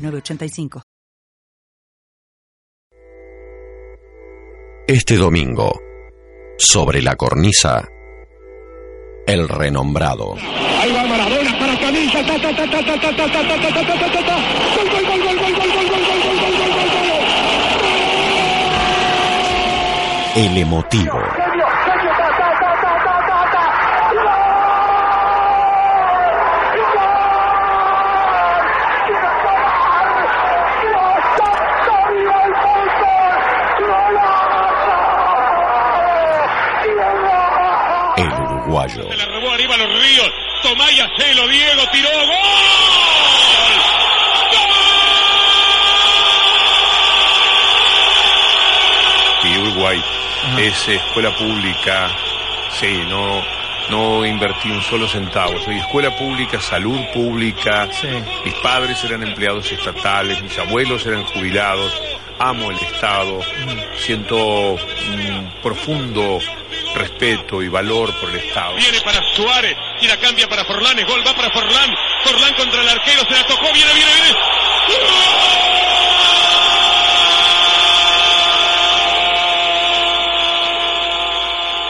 906985. Este domingo, sobre la cornisa, el renombrado. Ahí va Maradona para gol, gol, gol, gol, gol, gol, gol, gol, gol, gol, gol, gol. El emotivo. Uruguayo. Se la robó arriba los ríos. Tomá y hacelo, Diego, tiró. ¡Gol! y Uruguay es escuela pública, sí, no, no invertí un solo centavo. Soy escuela pública, salud pública, mis padres eran empleados estatales, mis abuelos eran jubilados, amo el Estado, siento un profundo respeto y valor por el Estado. Viene para Suárez y la cambia para Forlán. Es gol, va para Forlán. Forlán contra el arquero. Se la tocó. Viene, viene, viene.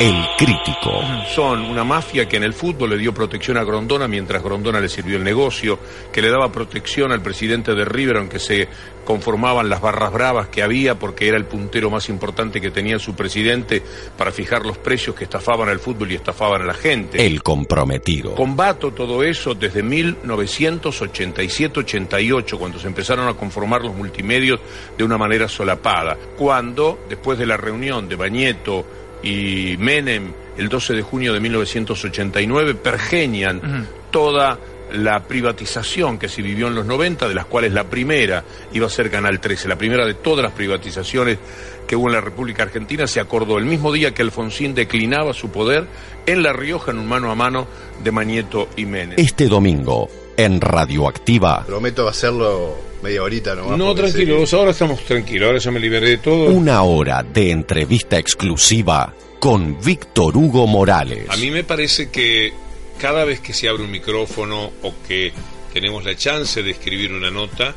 El crítico. Son una mafia que en el fútbol le dio protección a Grondona mientras Grondona le sirvió el negocio, que le daba protección al presidente de River aunque se conformaban las barras bravas que había porque era el puntero más importante que tenía su presidente para fijar los precios que estafaban al fútbol y estafaban a la gente. El comprometido. Combato todo eso desde 1987-88, cuando se empezaron a conformar los multimedios de una manera solapada. Cuando, después de la reunión de Bañeto y Menem, el 12 de junio de 1989, pergeñan toda la privatización que se vivió en los 90, de las cuales la primera iba a ser Canal 13, la primera de todas las privatizaciones que hubo en la República Argentina, se acordó el mismo día que Alfonsín declinaba su poder en La Rioja en un mano a mano de Mañeto y Menem. Este domingo, en Radioactiva, Prometo hacerlo media horita nomás. No, sé tranquilos, ahora estamos tranquilos, ahora ya me liberé de todo. una hora de entrevista exclusiva con Víctor Hugo Morales. A mí me parece que cada vez que se abre un micrófono o que tenemos la chance de escribir una nota,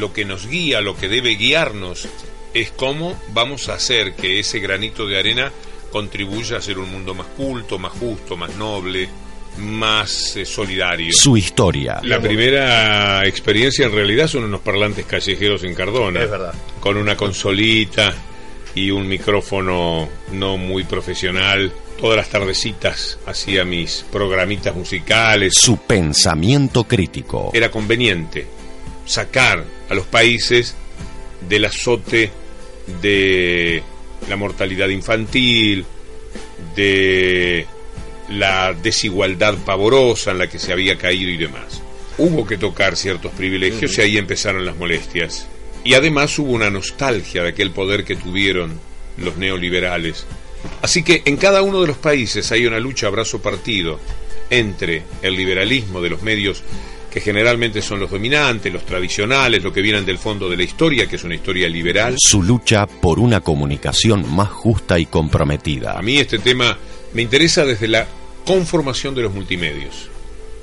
lo que nos guía, lo que debe guiarnos, es cómo vamos a hacer que ese granito de arena contribuya a hacer un mundo más culto, más justo, más noble, más eh, solidario. Su historia. La primera experiencia en realidad son unos parlantes callejeros en Cardona. Es verdad. Con una consolita y un micrófono no muy profesional. Todas las tardecitas hacía mis programitas musicales. Su pensamiento crítico. Era conveniente sacar a los países del azote de la mortalidad infantil, de la desigualdad pavorosa en la que se había caído y demás. Hubo que tocar ciertos privilegios y ahí empezaron las molestias. Y además hubo una nostalgia de aquel poder que tuvieron los neoliberales. Así que en cada uno de los países hay una lucha a brazo partido entre el liberalismo de los medios que generalmente son los dominantes, los tradicionales, lo que vienen del fondo de la historia, que es una historia liberal. Su lucha por una comunicación más justa y comprometida. A mí este tema me interesa desde la conformación de los multimedios.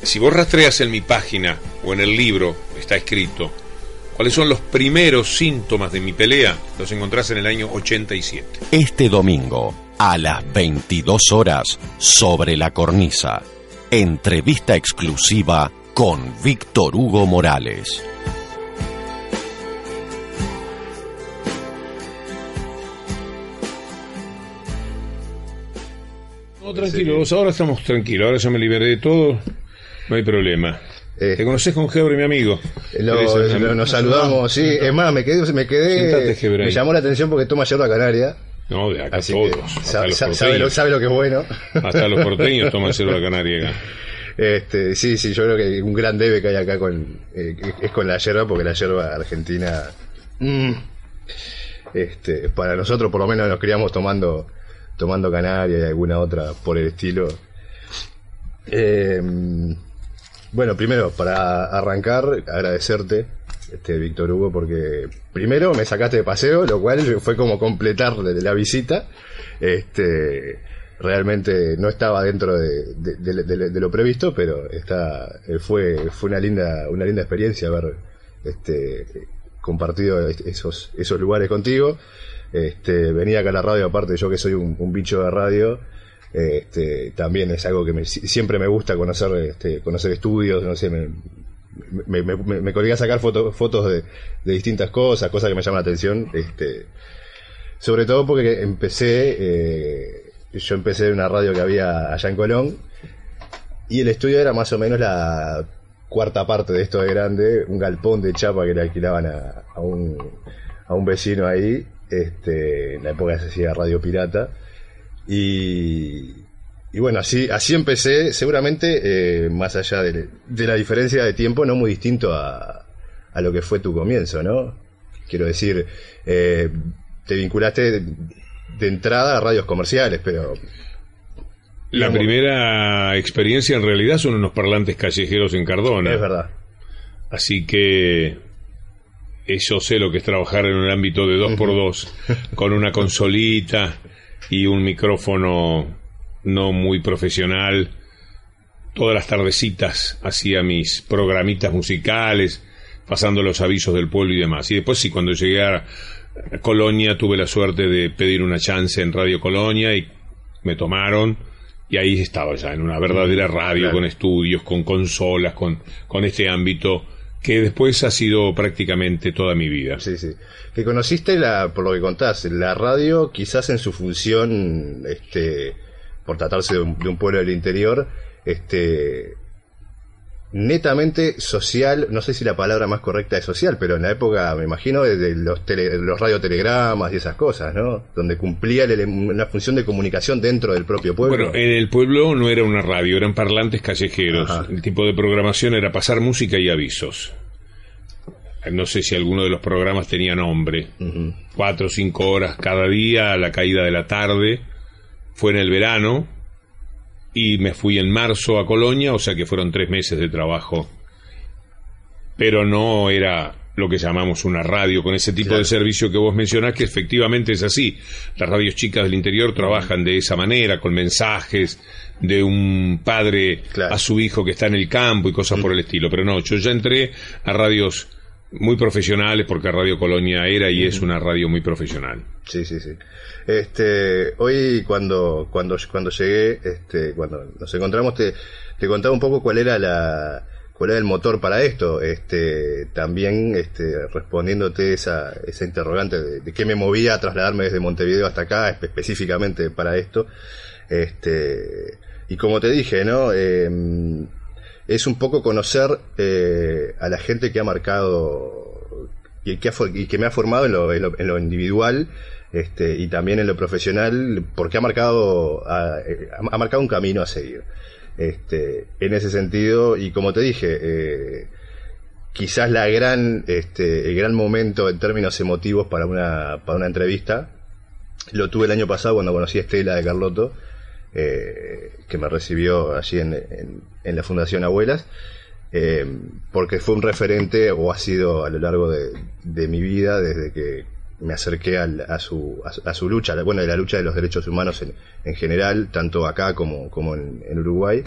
Si vos rastreas en mi página o en el libro, está escrito, cuáles son los primeros síntomas de mi pelea, los encontrás en el año 87. Este domingo, a las 22 horas, sobre la cornisa. Entrevista exclusiva con Víctor Hugo Morales. No, tranquilos, ahora estamos tranquilos, ahora ya me liberé de todo, no hay problema. Eh. ¿Te conoces con Gebre, mi amigo? Lo- ¿Querés- lo- nos saludamos, sí. Es más, me quedé, me quedé, Sentate, me llamó la atención porque toma yerba canaria. No, de acá Así que todos. hasta sa- los sa- sabe, lo, porteños. sabe lo que es bueno. Hasta los porteños toman yerba canaria acá. Este, sí, sí, yo creo que un gran debe que hay acá con, eh, es con la yerba, porque la yerba argentina, mm, este, para nosotros por lo menos nos criamos tomando, tomando canaria y alguna otra por el estilo. Eh, bueno, primero, para arrancar, agradecerte, este, Víctor Hugo, porque primero me sacaste de paseo, lo cual fue como completar la visita. Este, realmente no estaba dentro de, de- lo previsto, pero está, fue, fue una linda, una linda experiencia haber este, compartido esos, esos lugares contigo. Este, venía acá a la radio, aparte yo que soy un, bicho de radio, este, también es algo que me- si- siempre me gusta conocer, este, conocer estudios, no sé, me, me, me, me- colgué a sacar foto- fotos de, distintas cosas, cosas que me llaman la atención, este, sobre todo porque empecé, eh, yo empecé en una radio que había allá en Colón, y el estudio era más o menos la cuarta parte de esto de grande, un galpón de chapa que le alquilaban a un, a un vecino ahí, este, en la época se hacía radio pirata, y, y bueno, así, así empecé, seguramente, eh, más allá de, de la diferencia de tiempo, no muy distinto a, a lo que fue tu comienzo, ¿no? Quiero decir, eh, te vinculaste de, de entrada a radios comerciales, pero La primera experiencia en realidad son unos parlantes callejeros en Cardona. es verdad. Así que yo sé lo que es trabajar en un ámbito de dos por dos, con una consolita y un micrófono no muy profesional. Todas las tardecitas hacía mis programitas musicales, pasando los avisos del pueblo y demás. Y después sí, cuando llegué a Colonia tuve la suerte de pedir una chance en Radio Colonia y me tomaron y ahí estaba ya en una verdadera radio Claro. con estudios, con consolas, con, con este ámbito que después ha sido prácticamente toda mi vida. Sí, sí. Que conociste, la, por lo que contás, la radio quizás en su función, este, por tratarse de un, de un pueblo del interior, este, netamente social, no sé si la palabra más correcta es social, pero en la época, me imagino, de, los, tele- los radiotelegramas y esas cosas, ¿no? Donde cumplía una función de comunicación dentro del propio pueblo. Bueno, en el pueblo no era una radio, eran parlantes callejeros. Ajá. El tipo de programación era pasar música y avisos. No sé si alguno de los programas tenía nombre. Cuatro o cinco horas cada día a la caída de la tarde. Fue en el verano y me fui en marzo a Colonia, o sea que fueron tres meses de trabajo. Pero no era lo que llamamos una radio con ese tipo Claro. de servicio que vos mencionás, que efectivamente es así. Las radios chicas del interior trabajan de esa manera, con mensajes de un padre Claro. a su hijo que está en el campo y cosas por el estilo. Pero no, yo ya entré a radios muy profesionales porque Radio Colonia era y es una radio muy profesional. Sí, sí, sí. Este, hoy cuando, cuando, cuando llegué, este, cuando nos encontramos, te, te contaba un poco cuál era la, cuál era el motor para esto. Este, también, este, respondiéndote esa, esa interrogante de, de qué me movía a trasladarme desde Montevideo hasta acá, espe- específicamente para esto. Este, y como te dije, ¿no? Em, es un poco conocer eh, a la gente que ha marcado y que, me ha formado en lo, en lo- en lo individual este, y también en lo profesional porque ha marcado ha, eh, ha marcado un camino a seguir. Este, en ese sentido y como te dije eh, quizás la gran este, el gran momento en términos emotivos para una para una entrevista lo tuve el año pasado cuando conocí a Estela de Carlotto eh, que me recibió allí en, en- la Fundación Abuelas, eh, porque fue un referente o ha sido a lo largo de, de mi vida desde que me acerqué a, su, a, a su lucha, la- bueno, de la lucha de los derechos humanos en, en general, tanto acá como, como en, en Uruguay,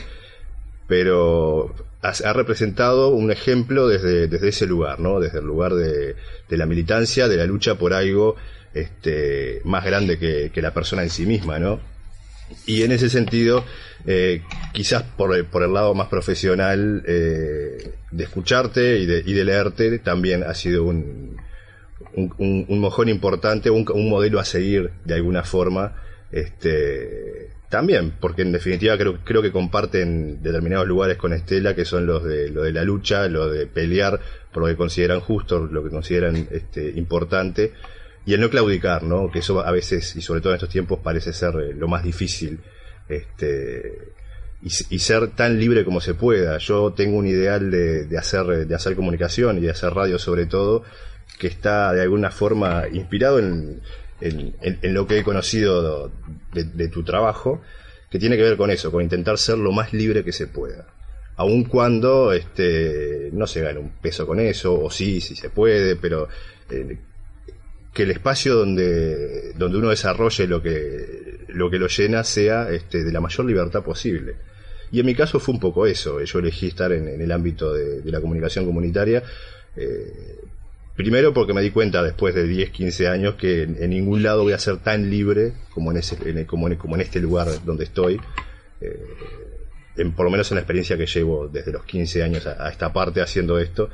pero ha, ha representado un ejemplo desde, desde ese lugar, ¿no? Desde el lugar de, de la militancia, de la lucha por algo este, más grande que, que la persona en sí misma, ¿no? Y en ese sentido, eh, quizás por el, por el lado más profesional eh, de escucharte y de, y de leerte, también ha sido un, un, mojón importante, un, un modelo a seguir de alguna forma. Este, también, porque en definitiva creo, creo que comparten determinados lugares con Estela, que son los de, lo de la lucha, lo de pelear por lo que consideran justo, lo que consideran este, importante, y el no claudicar, ¿no? Que eso a veces, y sobre todo en estos tiempos, parece ser eh, lo más difícil este, y, ser tan libre como se pueda. Yo tengo un ideal de, de, hacer, de hacer comunicación y de hacer radio sobre todo, que está de alguna forma inspirado en, en, lo que he conocido de, tu trabajo, que tiene que ver con eso, con intentar ser lo más libre que se pueda. Aun cuando este, no se gane un peso con eso, o sí, sí se puede, pero eh, que el espacio donde, donde uno desarrolle lo que, lo que lo llena sea este, de la mayor libertad posible. Y en mi caso fue un poco eso. Yo elegí estar en, el ámbito de, la comunicación comunitaria. Eh, primero porque me di cuenta después de 10, 15 años que en, ningún lado voy a ser tan libre como en, ese, como en, este lugar donde estoy. Eh, en, por lo menos en la experiencia que llevo desde los 15 años a, esta parte haciendo esto.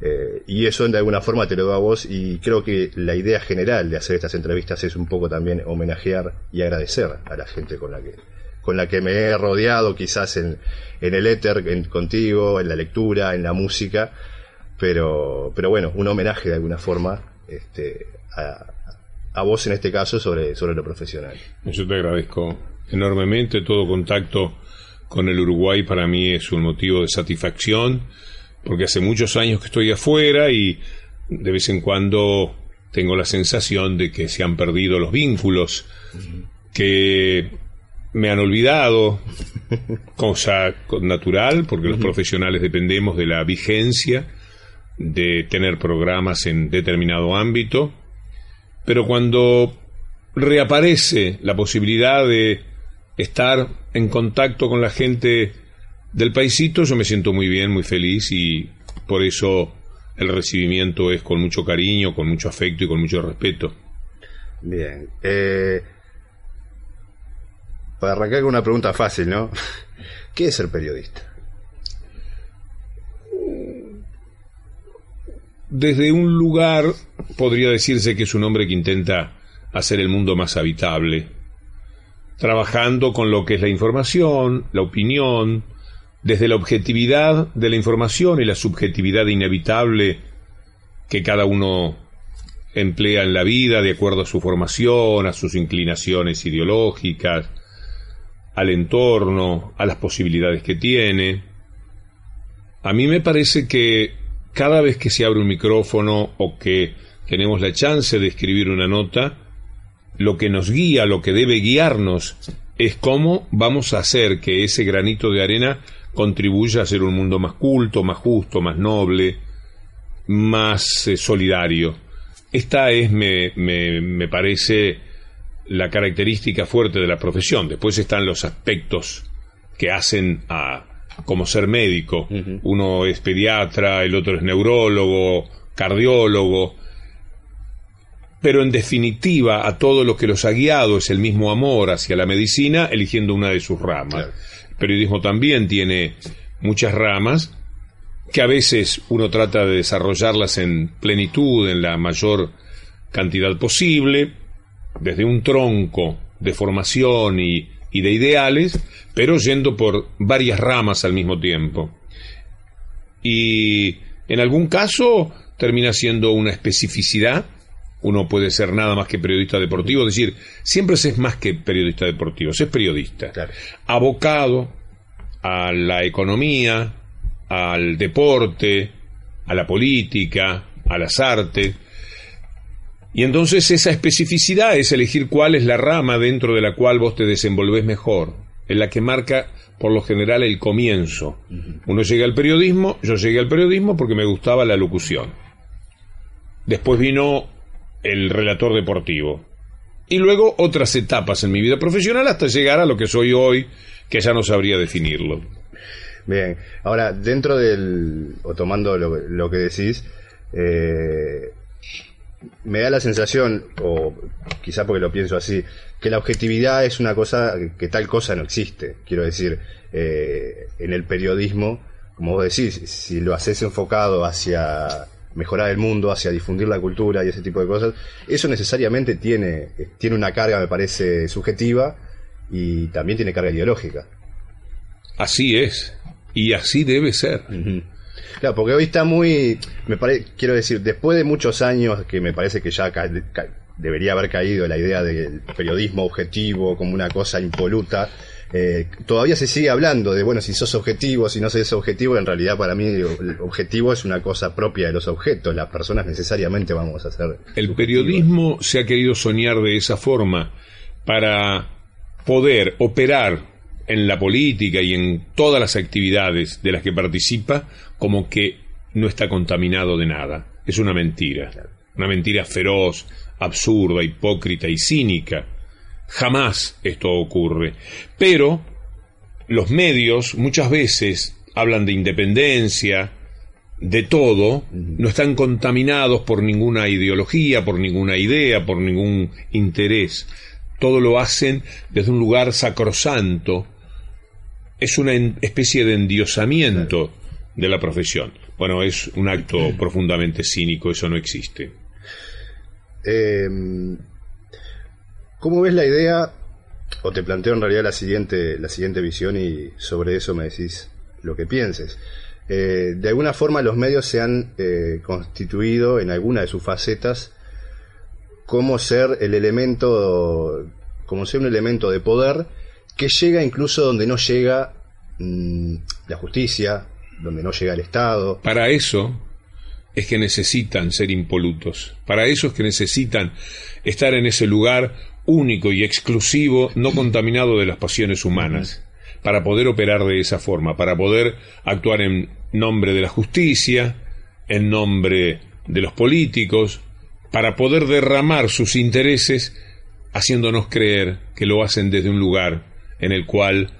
Eh, y eso de alguna forma te lo doy a vos y creo que la idea general de hacer estas entrevistas es un poco también homenajear y agradecer a la gente con la que, con la que me he rodeado quizás en, en el éter, contigo, en la lectura, en la música, pero, pero bueno, un homenaje de alguna forma este, a, a vos en este caso sobre, sobre lo profesional. Yo te agradezco enormemente. Todo contacto con el Uruguay para mí es un motivo de satisfacción porque hace muchos años que estoy afuera y de vez en cuando tengo la sensación de que se han perdido los vínculos que me han olvidado, cosa natural, porque los profesionales dependemos de la vigencia, de tener programas en determinado ámbito, pero cuando reaparece la posibilidad de estar en contacto con la gente del paisito, yo me siento muy bien, muy feliz y por eso el recibimiento es con mucho cariño, con mucho afecto y con mucho respeto. Bien. Eh, para arrancar con una pregunta fácil, ¿no? ¿Qué es ser periodista? Desde un lugar podría decirse que es un hombre que intenta hacer el mundo más habitable, trabajando con lo que es la información, la opinión, desde la objetividad de la información y la subjetividad inevitable que cada uno emplea en la vida de acuerdo a su formación, a sus inclinaciones ideológicas, al entorno, a las posibilidades que tiene. A mí me parece que cada vez que se abre un micrófono o que tenemos la chance de escribir una nota, lo que nos guía, lo que debe guiarnos, es cómo vamos a hacer que ese granito de arena contribuya a ser un mundo más culto, más justo, más noble, más eh, solidario. Esta es, me, me, me parece, la característica fuerte de la profesión. Después están los aspectos que hacen a como ser médico. Uno es pediatra, el otro es neurólogo, cardiólogo. Pero en definitiva, a todo lo que los ha guiado es el mismo amor hacia la medicina, eligiendo una de sus ramas. Periodismo también tiene muchas ramas que a veces uno trata de desarrollarlas en plenitud, en la mayor cantidad posible, desde un tronco de formación y, de ideales, pero yendo por varias ramas al mismo tiempo. Y en algún caso termina siendo una especificidad. Uno puede ser nada más que periodista deportivo, es decir, siempre se es más que periodista deportivo, se es periodista. Abocado a la economía, al deporte, a la política, a las artes, y entonces esa especificidad es elegir cuál es la rama dentro de la cual vos te desenvolves mejor, en la que marca por lo general el comienzo. Uno llega al periodismo, yo llegué al periodismo porque me gustaba la locución. Después vino el relator deportivo. Y luego otras etapas en mi vida profesional hasta llegar a lo que soy hoy, que ya no sabría definirlo. Bien, ahora dentro del, o tomando lo, que decís, eh, me da la sensación, o quizá porque lo pienso así, que la objetividad es una cosa que tal cosa no existe. Quiero decir, eh, en el periodismo, como vos decís, si lo haces enfocado hacia mejorar el mundo, hacia difundir la cultura y ese tipo de cosas, eso necesariamente tiene, tiene una carga, me parece, subjetiva y también tiene carga ideológica. Así es, y así debe ser. Claro, porque hoy está muy, me parece, quiero decir, después de muchos años que me parece que ya debería haber caído la idea del periodismo objetivo como una cosa impoluta, eh, todavía se sigue hablando de, bueno, si sos objetivo, si no sos objetivo, en realidad para mí el objetivo es una cosa propia de los objetos, las personas necesariamente vamos a ser... El periodismo se ha querido soñar de esa forma para poder operar en la política y en todas las actividades de las que participa como que no está contaminado de nada. Es una mentira, una mentira feroz, absurda, hipócrita y cínica Jamás esto ocurre. Pero los medios muchas veces hablan de independencia, de todo, no están contaminados por ninguna ideología, por ninguna idea, por ningún interés. Todo lo hacen desde un lugar sacrosanto. Es una especie de endiosamiento de la profesión. Bueno, es un acto profundamente cínico, eso no existe. Eh, ¿Cómo ves la idea? O te planteo en realidad la siguiente, la siguiente visión y sobre eso me decís lo que pienses. Eh, de alguna forma los medios se han eh, constituido en alguna de sus facetas como ser el elemento, como ser un elemento de poder que llega incluso donde no llega mm, la justicia, donde no llega el Estado. Para eso es que necesitan ser impolutos. Para eso es que necesitan estar en ese lugar único y exclusivo, no contaminado de las pasiones humanas, para poder operar de esa forma, para poder actuar en nombre de la justicia, en nombre de los políticos, para poder derramar sus intereses haciéndonos creer que lo hacen desde un lugar en el cual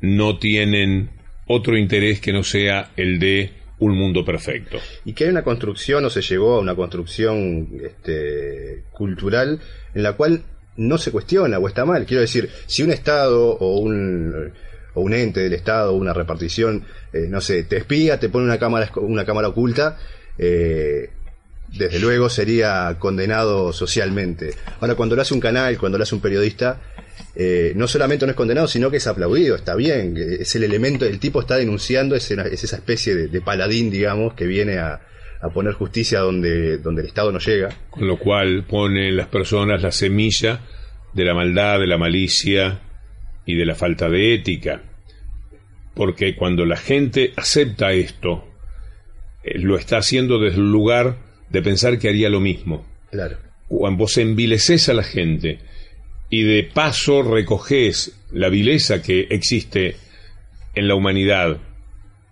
no tienen otro interés que no sea el de un mundo perfecto. Y que hay una construcción o se llegó a una construcción este, cultural en la cual no se cuestiona o está mal. Quiero decir, si un Estado o un, o un ente del Estado, una repartición, eh, no sé, te espía, te pone una cámara, una cámara oculta, eh, desde luego sería condenado socialmente. Ahora, cuando lo hace un canal, cuando lo hace un periodista, eh, no solamente no es condenado, sino que es aplaudido, está bien, es el elemento, el tipo está denunciando, es, esa especie de, paladín, digamos, que viene a, a poner justicia donde, donde el Estado no llega. Con lo cual pone en las personas la semilla de la maldad, de la malicia y de la falta de ética. Porque cuando la gente acepta esto, eh, lo está haciendo desde el lugar de pensar que haría lo mismo. Claro. Cuando vos envileces a la gente y de paso recoges la vileza que existe en la humanidad,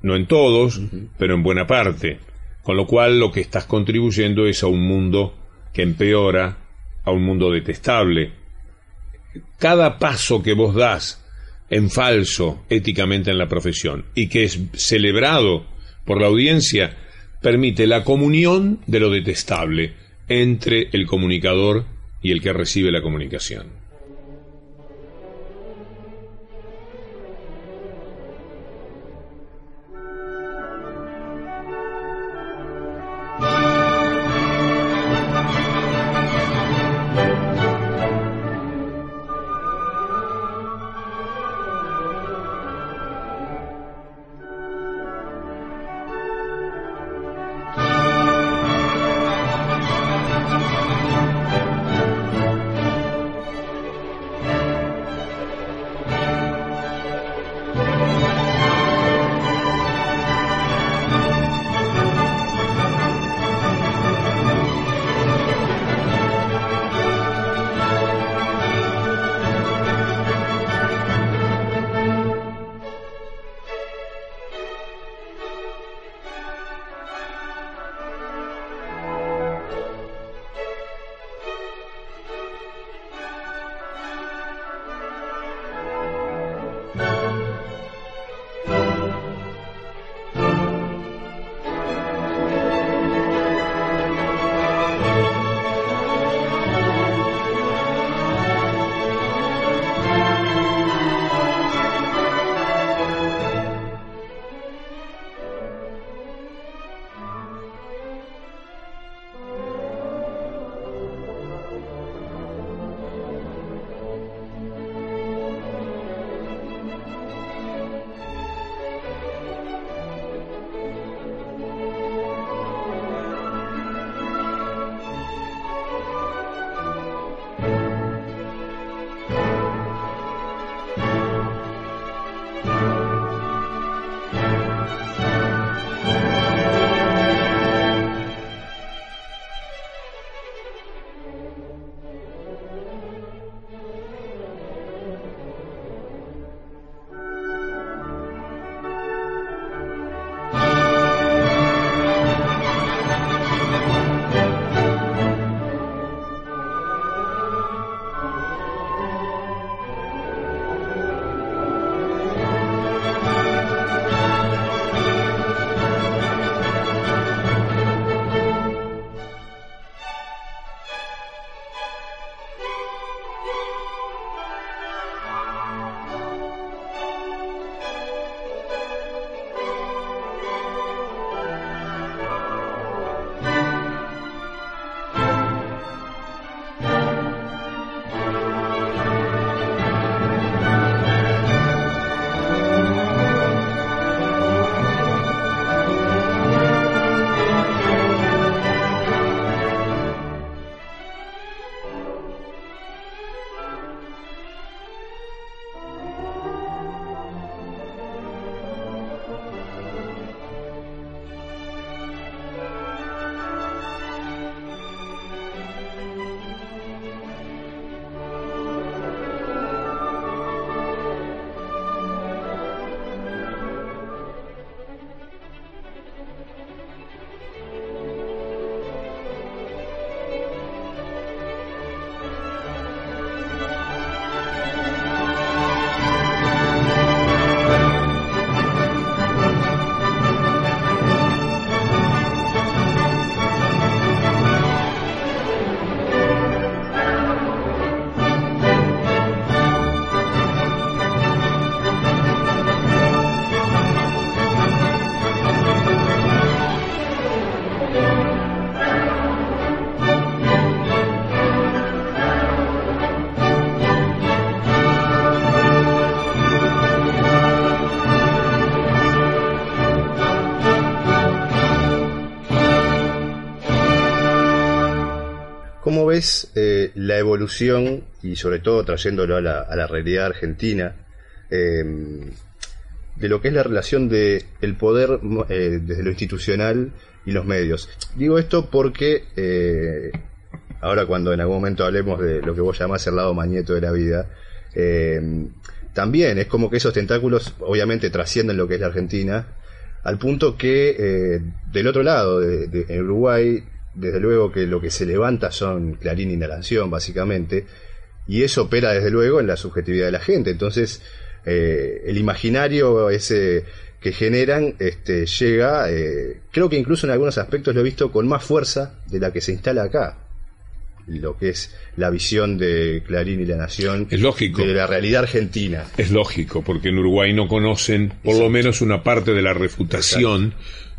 no en todos, pero en buena parte, con lo cual lo que estás contribuyendo es a un mundo que empeora, a un mundo detestable. Cada paso que vos das en falso éticamente en la profesión y que es celebrado por la audiencia, permite la comunión de lo detestable entre el comunicador y el que recibe la comunicación. ¿Cómo ves eh, la evolución y sobre todo trayéndolo a la, realidad argentina? Eh, de lo que es la relación de el poder eh, desde lo institucional y los medios. Digo esto porque eh, ahora cuando en algún momento hablemos de lo que vos llamás el lado mañeto de la vida, eh, también es como que esos tentáculos obviamente trascienden lo que es la Argentina, al punto que del otro lado, de, en Uruguay, desde luego que lo que se levanta son Clarín y La Nación, básicamente, y eso opera desde luego en la subjetividad de la gente. Entonces, eh, el imaginario ese que generan este, llega, eh, creo que incluso en algunos aspectos lo he visto con más fuerza de la que se instala acá. Lo que es la visión de Clarín y la Nación. Es lógico. De la realidad argentina. Es lógico, porque en Uruguay no conocen por lo menos una parte de la refutación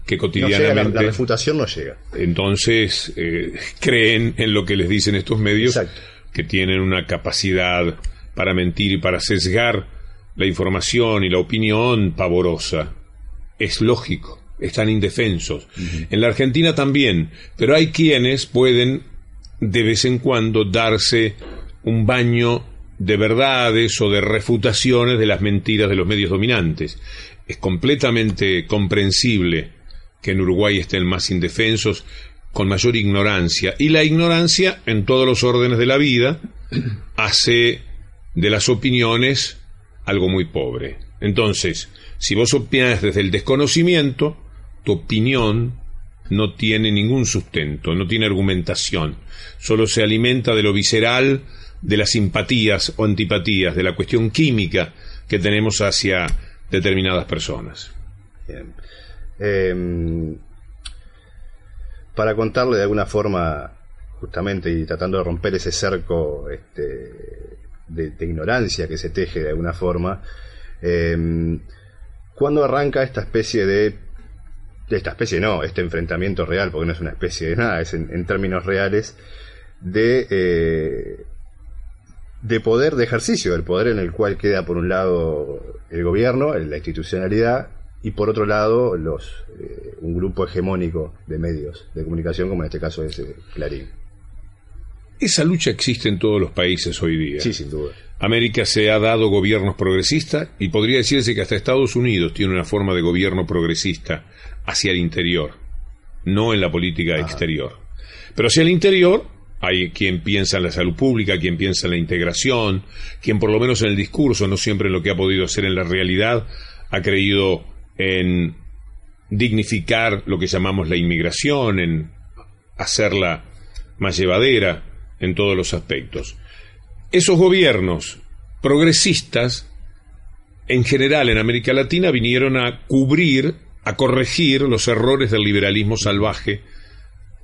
que cotidianamente. la, refutación no llega. Entonces, eh, creen en lo que les dicen estos medios, que tienen una capacidad para mentir y para sesgar la información y la opinión pavorosa. Es lógico, están indefensos. En la Argentina también, pero hay quienes pueden de vez en cuando darse un baño de verdades o de refutaciones de las mentiras de los medios dominantes. Es completamente comprensible que en Uruguay estén más indefensos, con mayor ignorancia. Y la ignorancia, en todos los órdenes de la vida, hace de las opiniones algo muy pobre. Entonces, si vos opinas desde el desconocimiento, tu opinión no tiene ningún sustento, no tiene argumentación, solo se alimenta de lo visceral, de las simpatías o antipatías, de la cuestión química que tenemos hacia determinadas personas. Em, para contarle de alguna forma, justamente, y tratando de romper ese cerco este, de, ignorancia que se teje de alguna forma. Eh, ¿Cuándo arranca esta especie de, de, esta especie no, este enfrentamiento real, porque no es una especie de nada, es en, términos reales, de, eh, de poder, de ejercicio, del poder en el cual queda por un lado el gobierno, la institucionalidad, y por otro lado los eh, un grupo hegemónico de medios de comunicación, como en este caso es eh, Clarín. Esa lucha existe en todos los países hoy día. Sí, sin duda. América se ha dado gobiernos progresistas y podría decirse que hasta Estados Unidos tiene una forma de gobierno progresista hacia el interior, no en la política ah. exterior. Pero hacia el interior hay quien piensa en la salud pública, quien piensa en la integración, quien por lo menos en el discurso, no siempre en lo que ha podido hacer en la realidad, ha creído en dignificar lo que llamamos la inmigración, en hacerla más llevadera, en todos los aspectos. Esos gobiernos progresistas, en general en América Latina, vinieron a cubrir, a corregir los errores del liberalismo salvaje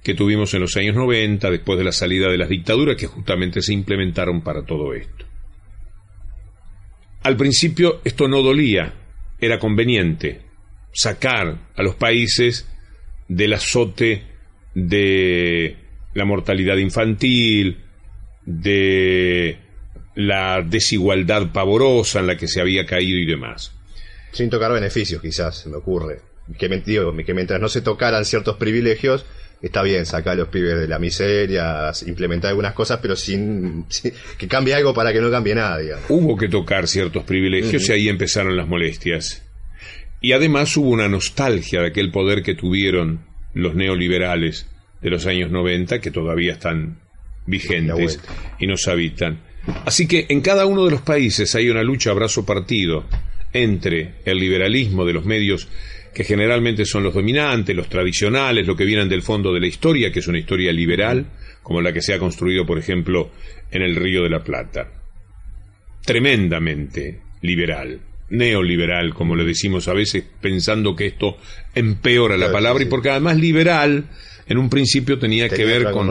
que tuvimos en los años 90, después de la salida de las dictaduras que justamente se implementaron para todo esto. Al principio esto no dolía, era conveniente sacar a los países del azote de la mortalidad infantil, de la desigualdad pavorosa en la que se había caído y demás. Sin tocar beneficios, quizás, se me ocurre. Que, que mientras no se tocaran ciertos privilegios, está bien sacar a los pibes de la miseria, implementar algunas cosas, pero sin, que cambie algo para que no cambie nada. Hubo que tocar ciertos privilegios y ahí empezaron las molestias. Y además hubo una nostalgia de aquel poder que tuvieron los neoliberales de los años 90 que todavía están vigentes y nos habitan. Así que en cada uno de los países hay una lucha a brazo partido entre el liberalismo de los medios que generalmente son los dominantes, los tradicionales, lo que vienen del fondo de la historia, que es una historia liberal, como la que se ha construido, por ejemplo, en el Río de la Plata. Tremendamente liberal, neoliberal, como le decimos a veces, pensando que esto empeora la palabra, y porque además liberal en un principio tenía, que ver con,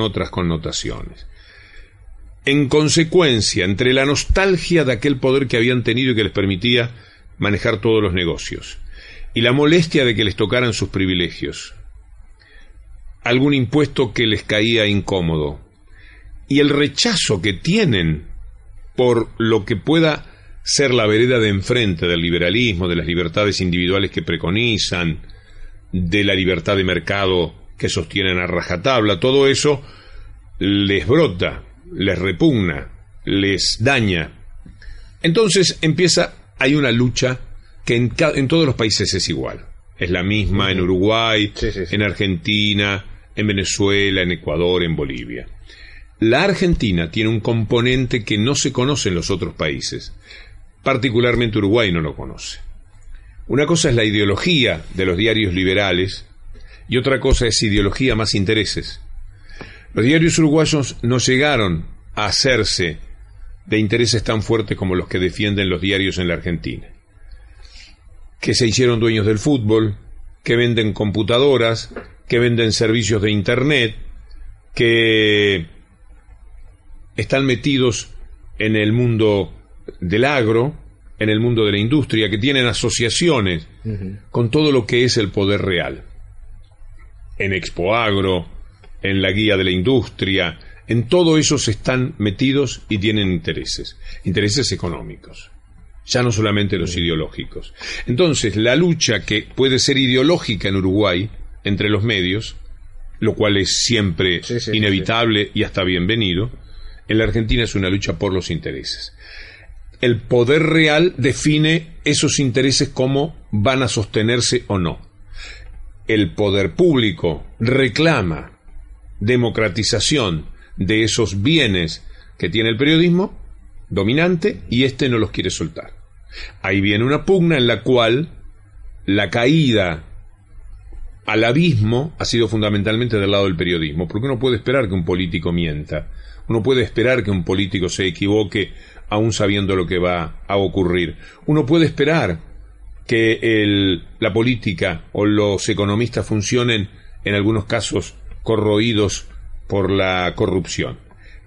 otras connotaciones. En consecuencia, entre la nostalgia de aquel poder que habían tenido y que les permitía manejar todos los negocios, y la molestia de que les tocaran sus privilegios, algún impuesto que les caía incómodo, y el rechazo que tienen por lo que pueda ser la vereda de enfrente del liberalismo, de las libertades individuales que preconizan, de la libertad de mercado que sostienen a rajatabla, todo eso les brota, les repugna, les daña. Entonces empieza, hay una lucha que en, en todos los países es igual. Es la misma en Uruguay, en Argentina, en Venezuela, en Ecuador, en Bolivia. La Argentina tiene un componente que no se conoce en los otros países. Particularmente Uruguay no lo conoce. Una cosa es la ideología de los diarios liberales y otra cosa es ideología más intereses. Los diarios uruguayos no llegaron a hacerse de intereses tan fuertes como los que defienden los diarios en la Argentina. Que se hicieron dueños del fútbol, que venden computadoras, que venden servicios de Internet, que están metidos en el mundo del agro, en el mundo de la industria, que tienen asociaciones con todo lo que es el poder real. En Expo Agro, en la guía de la industria, en todo eso se están metidos y tienen intereses, intereses económicos, ya no solamente los ideológicos. Entonces, la lucha que puede ser ideológica en Uruguay entre los medios, lo cual es siempre inevitable y hasta bienvenido, en la Argentina es una lucha por los intereses. El poder real define esos intereses cómo van a sostenerse o no. El poder público reclama democratización de esos bienes que tiene el periodismo dominante y éste no los quiere soltar. Ahí viene una pugna en la cual la caída al abismo ha sido fundamentalmente del lado del periodismo, porque uno puede esperar que un político mienta, uno puede esperar que un político se equivoque aún sabiendo lo que va a ocurrir, uno puede esperar que la política o los economistas funcionen en algunos casos corroídos por la corrupción.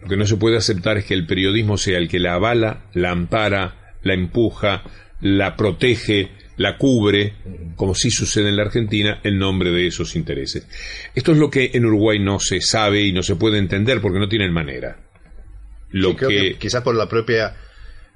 Lo que no se puede aceptar es que el periodismo sea el que la avala, la ampara, la empuja, la protege, la cubre, como sí sucede en la Argentina, en nombre de esos intereses. Esto es lo que en Uruguay no se sabe y no se puede entender porque no tienen manera. Lo que... quizás por la propia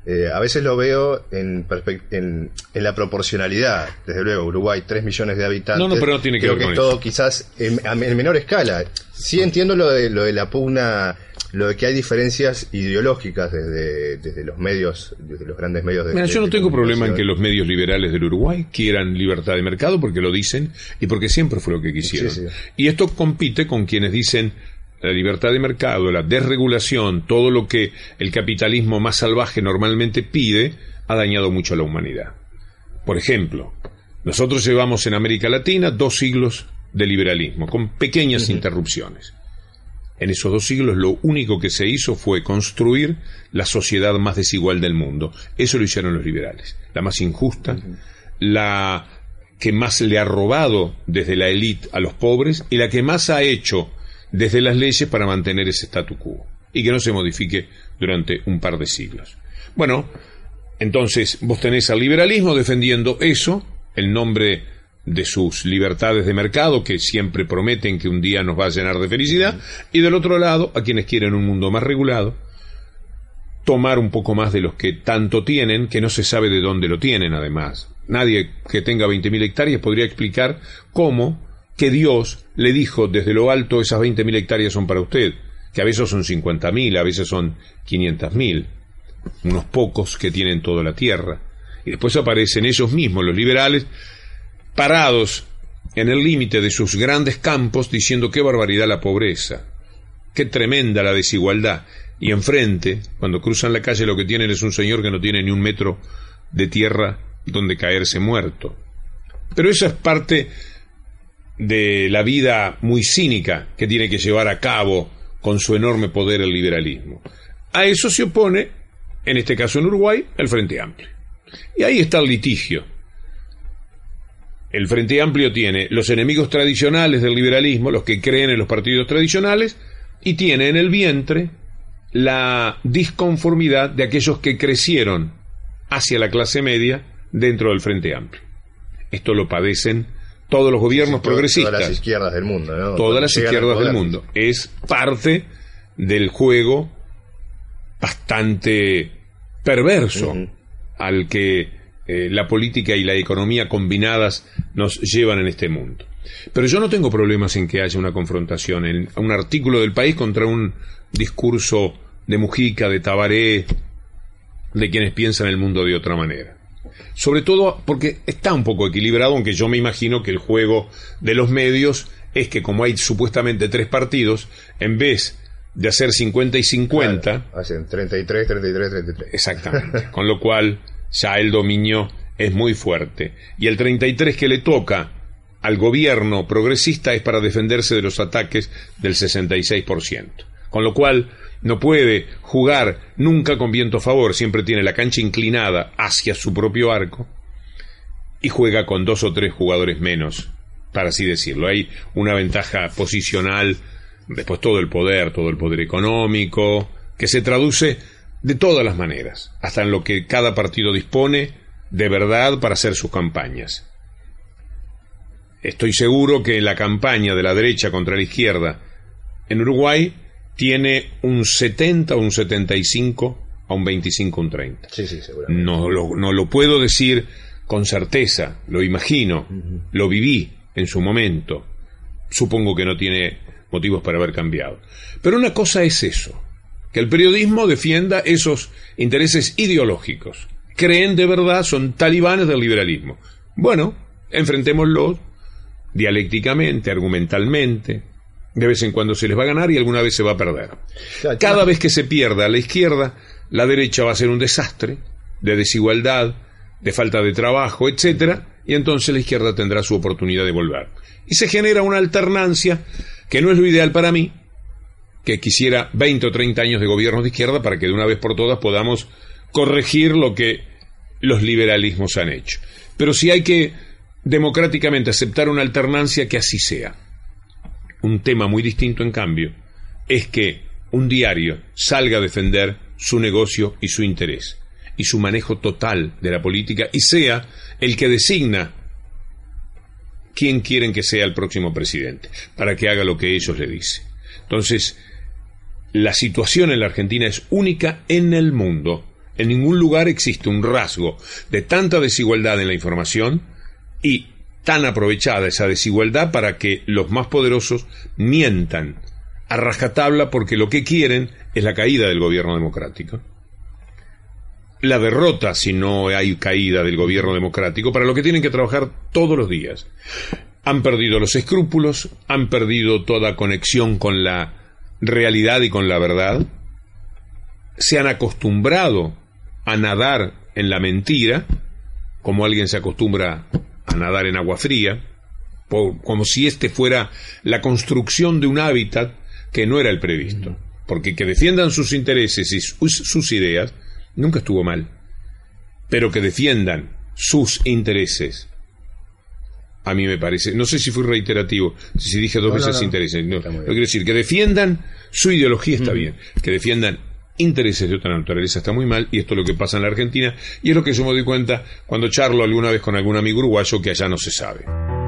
eh, a veces lo veo en, en, la proporcionalidad. Desde luego, Uruguay, 3 millones de habitantes. No, no, pero no tiene que Creo que todo quizás en, menor escala. Sí entiendo lo de, lo de la pugna, lo de que hay diferencias ideológicas desde, desde los medios, desde los grandes medios de Mira, yo no tengo problema en que los medios liberales del Uruguay quieran libertad de mercado porque lo dicen y porque siempre fue lo que quisieron. Y esto compite con quienes dicen la libertad de mercado, la desregulación, todo lo que el capitalismo más salvaje normalmente pide, ha dañado mucho a la humanidad. Por ejemplo, nosotros llevamos en América Latina dos siglos de liberalismo, con pequeñas interrupciones. En esos dos siglos lo único que se hizo fue construir la sociedad más desigual del mundo. Eso lo hicieron los liberales. La más injusta, la que más le ha robado desde la élite a los pobres y la que más ha hecho desde las leyes para mantener ese statu quo y que no se modifique durante un par de siglos. Bueno, entonces vos tenés al liberalismo defendiendo eso, el nombre de sus libertades de mercado que siempre prometen que un día nos va a llenar de felicidad, y del otro lado a quienes quieren un mundo más regulado, tomar un poco más de los que tanto tienen, que no se sabe de dónde lo tienen además. Nadie que tenga 20.000 hectáreas podría explicar cómo que Dios le dijo desde lo alto esas 20.000 hectáreas son para usted, que a veces son 50.000, a veces son 500.000, unos pocos que tienen toda la tierra. Y después aparecen ellos mismos, los liberales, parados en el límite de sus grandes campos diciendo qué barbaridad la pobreza, qué tremenda la desigualdad. Y enfrente, cuando cruzan la calle, lo que tienen es un señor que no tiene ni un metro de tierra donde caerse muerto. Pero esa es parte de la vida muy cínica que tiene que llevar a cabo con su enorme poder el liberalismo. A eso se opone, en este caso en Uruguay, el Frente Amplio. Y ahí está el litigio. El Frente Amplio tiene los enemigos tradicionales del liberalismo, los que creen en los partidos tradicionales, y tiene en el vientre la disconformidad de aquellos que crecieron hacia la clase media dentro del Frente Amplio. Esto lo padecen todos los gobiernos progresistas. Todas las izquierdas del mundo, ¿no? Todas las izquierdas del mundo. Es parte del juego bastante perverso al que eh, la política y la economía combinadas nos llevan en este mundo. Pero yo no tengo problemas en que haya una confrontación, en un artículo del país contra un discurso de Mujica, de Tabaré, de quienes piensan el mundo de otra manera. Sobre todo porque está un poco equilibrado, aunque yo me imagino que el juego de los medios es que como hay supuestamente tres partidos, en vez de hacer 50 y 50... hacen 33, 33, 33. Exactamente. Con lo cual ya el dominio es muy fuerte. Y el 33 que le toca al gobierno progresista es para defenderse de los ataques del 66%. Con lo cual no puede jugar nunca con viento a favor, siempre tiene la cancha inclinada hacia su propio arco y juega con dos o tres jugadores menos, para así decirlo. Hay una ventaja posicional, después todo el poder, todo el poder económico, que se traduce de todas las maneras, hasta en lo que cada partido dispone de verdad para hacer sus campañas. Estoy seguro que la campaña de la derecha contra la izquierda en Uruguay tiene un 70 un 75 a un 25 un 30. Sí, sí, seguramente. No lo, no lo puedo decir con certeza, lo imagino, lo viví en su momento. Supongo que no tiene motivos para haber cambiado. Pero una cosa es eso, que el periodismo defienda esos intereses ideológicos. Creen de verdad, son talibanes del liberalismo. Bueno, enfrentémoslos dialécticamente, argumentalmente. De vez en cuando se les va a ganar y alguna vez se va a perder. Cada vez que se pierda a la izquierda, la derecha va a ser un desastre de desigualdad, de falta de trabajo, etcétera, y entonces la izquierda tendrá su oportunidad de volver. Y se genera una alternancia que no es lo ideal para mí, que quisiera 20 o 30 años de gobierno de izquierda para que de una vez por todas podamos corregir lo que los liberalismos han hecho. Pero si hay que democráticamente aceptar una alternancia, que así sea. Un tema muy distinto, en cambio, es que un diario salga a defender su negocio y su interés, y su manejo total de la política, y sea el que designa quién quieren que sea el próximo presidente, para que haga lo que ellos le dicen. Entonces, la situación en la Argentina es única en el mundo. En ningún lugar existe un rasgo de tanta desigualdad en la información y tan aprovechada esa desigualdad para que los más poderosos mientan a rajatabla porque lo que quieren es la caída del gobierno democrático. La derrota si no hay caída del gobierno democrático, para lo que tienen que trabajar todos los días. Han perdido los escrúpulos, han perdido toda conexión con la realidad y con la verdad, se han acostumbrado a nadar en la mentira, como alguien se acostumbra a nadar en agua fría, como si este fuera la construcción de un hábitat que no era el previsto. Porque que defiendan sus intereses y sus ideas nunca estuvo mal. Pero que defiendan sus intereses, a mí me parece, no sé si fui reiterativo, si dije dos veces intereses, no, quiero decir, que defiendan su ideología está bien, que defiendan intereses de otra naturaleza está muy mal y esto es lo que pasa en la Argentina y es lo que yo me doy cuenta cuando charlo alguna vez con algún amigo uruguayo que allá no se sabe.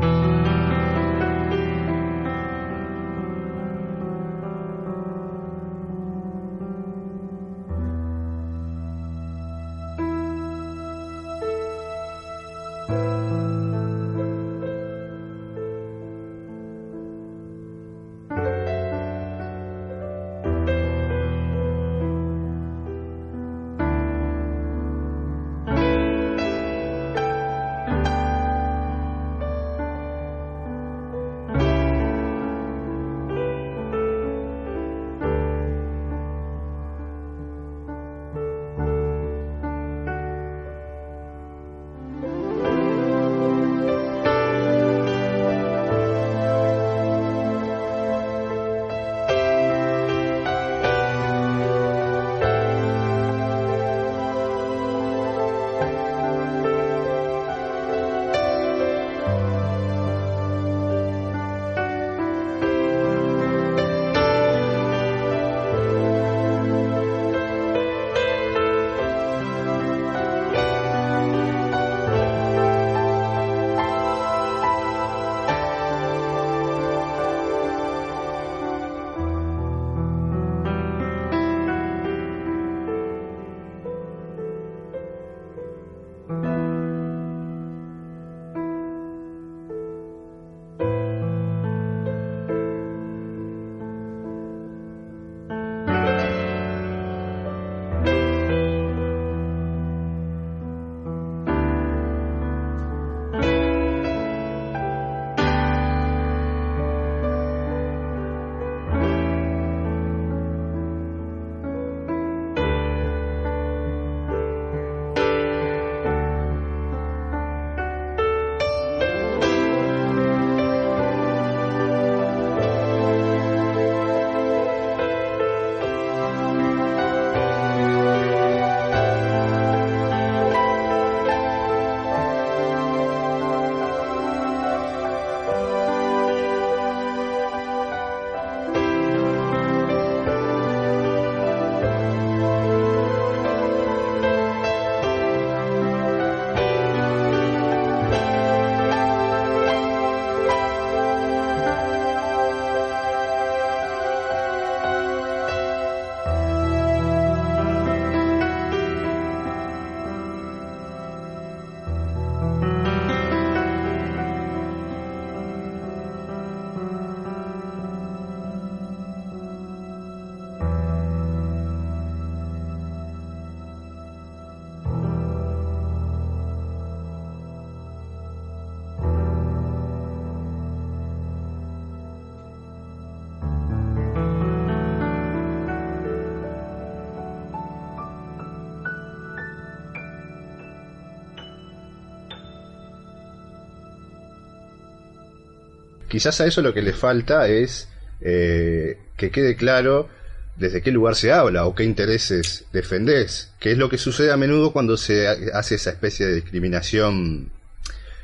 Quizás a eso lo que le falta es eh, que quede claro desde qué lugar se habla o qué intereses defendés, que es lo que sucede a menudo cuando se hace esa especie de discriminación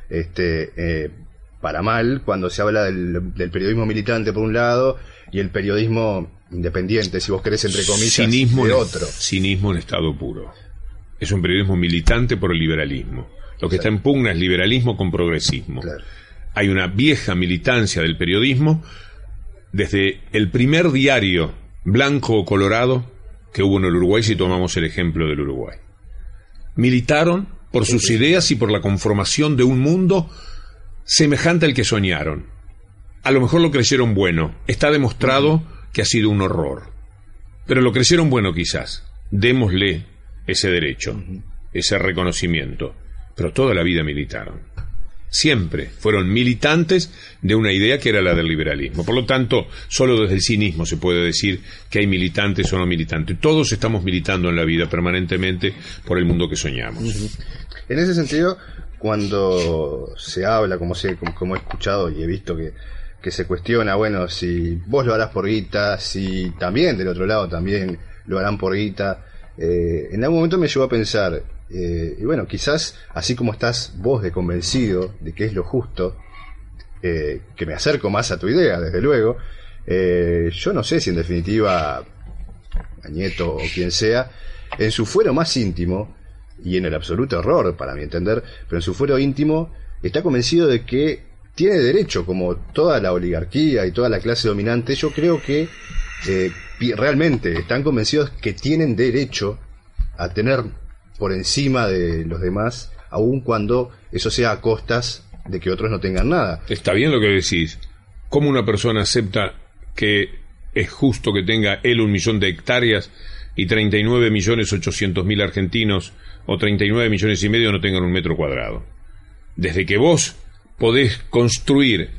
este, eh, para mal, cuando se habla del, periodismo militante por un lado y el periodismo independiente, si vos querés, entre comillas, cinismo de otro. Cinismo en estado puro. Es un periodismo militante por el liberalismo. Lo que está en pugna es liberalismo con progresismo. Hay una vieja militancia del periodismo desde el primer diario blanco o colorado que hubo en el Uruguay si tomamos el ejemplo del Uruguay. Militaron por sus ideas y por la conformación de un mundo semejante al que soñaron. A lo mejor lo creyeron bueno, está demostrado que ha sido un horror. Pero lo creyeron bueno quizás. Démosle ese derecho, ese reconocimiento. Pero toda la vida militaron siempre fueron militantes de una idea que era la del liberalismo. Por lo tanto, solo desde el cinismo se puede decir que hay militantes o no militantes. Todos estamos militando en la vida permanentemente por el mundo que soñamos. En ese sentido, cuando se habla, como, se, como, he escuchado y he visto que, se cuestiona, bueno, si vos lo harás por guita, si también del otro lado también lo harán por guita, eh, en algún momento me llevó a pensar, eh, y bueno, quizás así como estás vos de convencido de que es lo justo, eh, que me acerco más a tu idea, desde luego, eh, yo no sé si en definitiva Nieto o quien sea, en su fuero más íntimo, y en el absoluto error para mi entender, pero en su fuero íntimo está convencido de que tiene derecho, como toda la oligarquía y toda la clase dominante, yo creo que realmente están convencidos que tienen derecho a tener por encima de los demás, aun cuando eso sea a costas de que otros no tengan nada. Está bien lo que decís. ¿Cómo una persona acepta que es justo que tenga él un millón de hectáreas y 39 millones 800 mil argentinos o 39 millones y medio no tengan un metro cuadrado? Desde que vos podés construir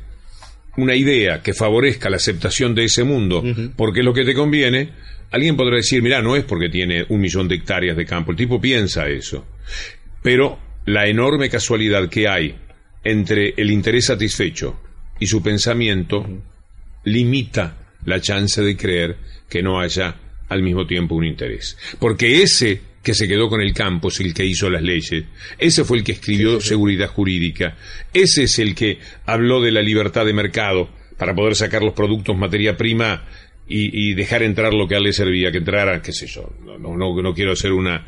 una idea que favorezca la aceptación de ese mundo, porque es lo que te conviene, Alguien podrá decir, mira, no es porque tiene un millón de hectáreas de campo, el tipo piensa eso. Pero la enorme casualidad que hay entre el interés satisfecho y su pensamiento limita la chance de creer que no haya al mismo tiempo un interés. Porque ese que se quedó con el campo es el que hizo las leyes, ese fue el que escribió seguridad jurídica, ese es el que habló de la libertad de mercado para poder sacar los productos materia prima y, dejar entrar lo que a él le servía, que entrara, qué sé yo, no, no, no quiero hacer una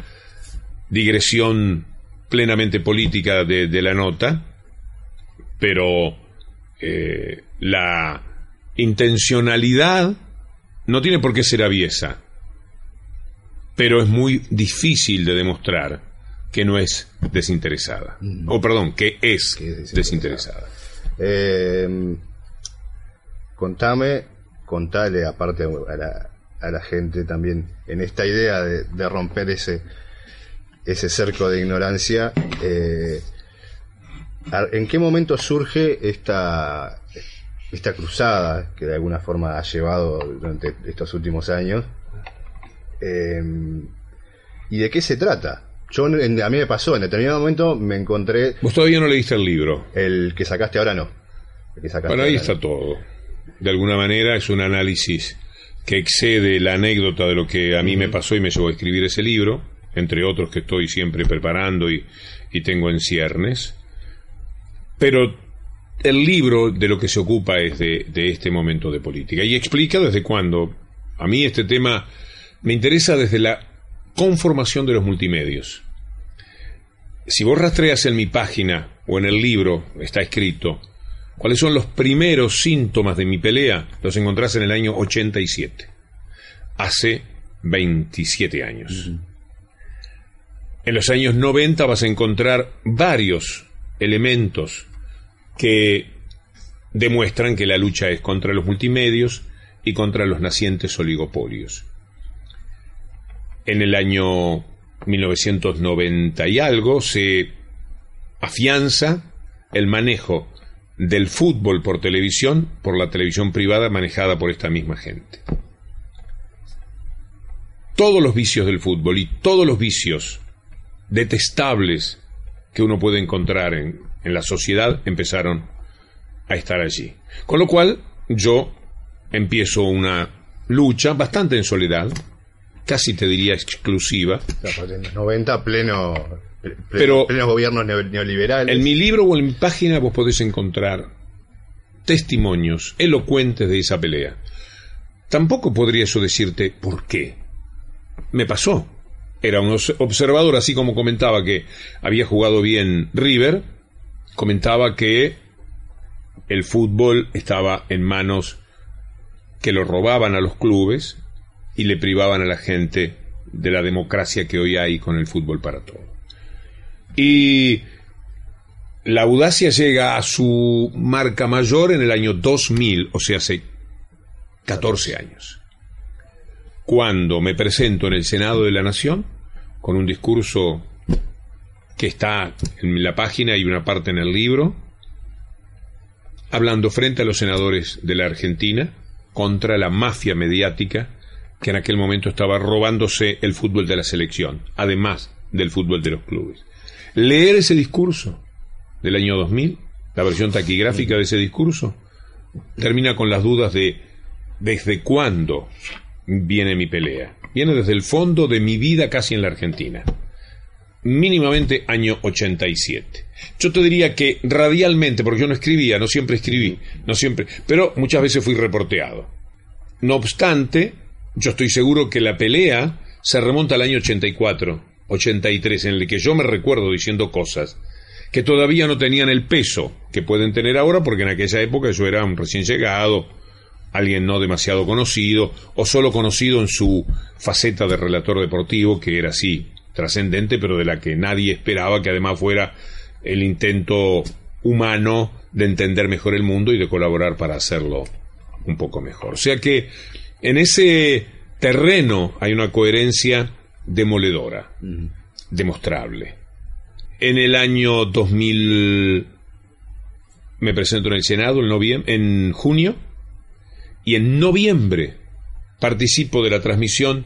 digresión plenamente política de, la nota, pero eh, la intencionalidad no tiene por qué ser aviesa, pero es muy difícil de demostrar que no es desinteresada. Mm. O perdón, que es, desinteresada. Eh, contame contale aparte a la, a la gente también en esta idea de, romper ese ese cerco de ignorancia eh, ¿en qué momento surge esta esta cruzada que de alguna forma ha llevado durante estos últimos años em, y de qué se trata yo a mí me pasó en determinado momento me encontré vos todavía no leíste el libro. El que sacaste ahora no. Bueno ahí está todo de alguna manera es un análisis que excede la anécdota de lo que a mí me pasó y me llevó a escribir ese libro, entre otros que estoy siempre preparando y, tengo en ciernes. Pero el libro de lo que se ocupa es de, de este momento de política y explica desde cuándo. A mí este tema me interesa desde la conformación de los multimedios. Si vos rastreas en mi página o en el libro, está escrito, ¿Cuáles son los primeros síntomas de mi pelea? Los encontrás en el año 87, hace 27 años. En los años 90 vas a encontrar varios elementos que demuestran que la lucha es contra los multimedios y contra los nacientes oligopolios. En el año 1990 y algo se afianza el manejo del fútbol por televisión por la televisión privada manejada por esta misma gente. Todos los vicios del fútbol y todos los vicios detestables que uno puede encontrar en, en la sociedad empezaron a estar allí. Con lo cual yo empiezo una lucha bastante en soledad, casi te diría exclusiva. En los 90, pleno, pleno, Pero- plenos gobiernos neo- neoliberales. En mi libro o en mi página vos podés encontrar testimonios elocuentes de esa pelea. Tampoco podría yo decirte por qué. Me pasó. Era un obs- observador, así como comentaba que había jugado bien River, comentaba que el fútbol estaba en manos que lo robaban a los clubes y le privaban a la gente de la democracia que hoy hay con el fútbol para todo. Y la audacia llega a su marca mayor en el año 2000, o sea, hace 14 años, cuando me presento en el Senado de la Nación con un discurso que está en la página y una parte en el libro, hablando frente a los senadores de la Argentina contra la mafia mediática que en aquel momento estaba robándose el fútbol de la selección, además del fútbol de los clubes. Leer ese discurso del año 2000, la versión taquigráfica de ese discurso, termina con las dudas de desde cuándo viene mi pelea. Viene desde el fondo de mi vida casi en la Argentina. Mínimamente año 87. Yo te diría que radialmente, porque yo no escribía, no siempre escribí, no siempre, pero muchas veces fui reporteado. No obstante, yo estoy seguro que la pelea se remonta al año 84, 83, en el que yo me recuerdo diciendo cosas que todavía no tenían el peso que pueden tener ahora, porque en aquella época yo era un recién llegado, alguien no demasiado conocido, o solo conocido en su faceta de relator deportivo, que era así, trascendente, pero de la que nadie esperaba que además fuera el intento humano de entender mejor el mundo y de colaborar para hacerlo un poco mejor. O sea que en ese terreno hay una coherencia demoledora, demostrable. En el año 2000 me presento en el Senado en, en junio y en noviembre participo de la transmisión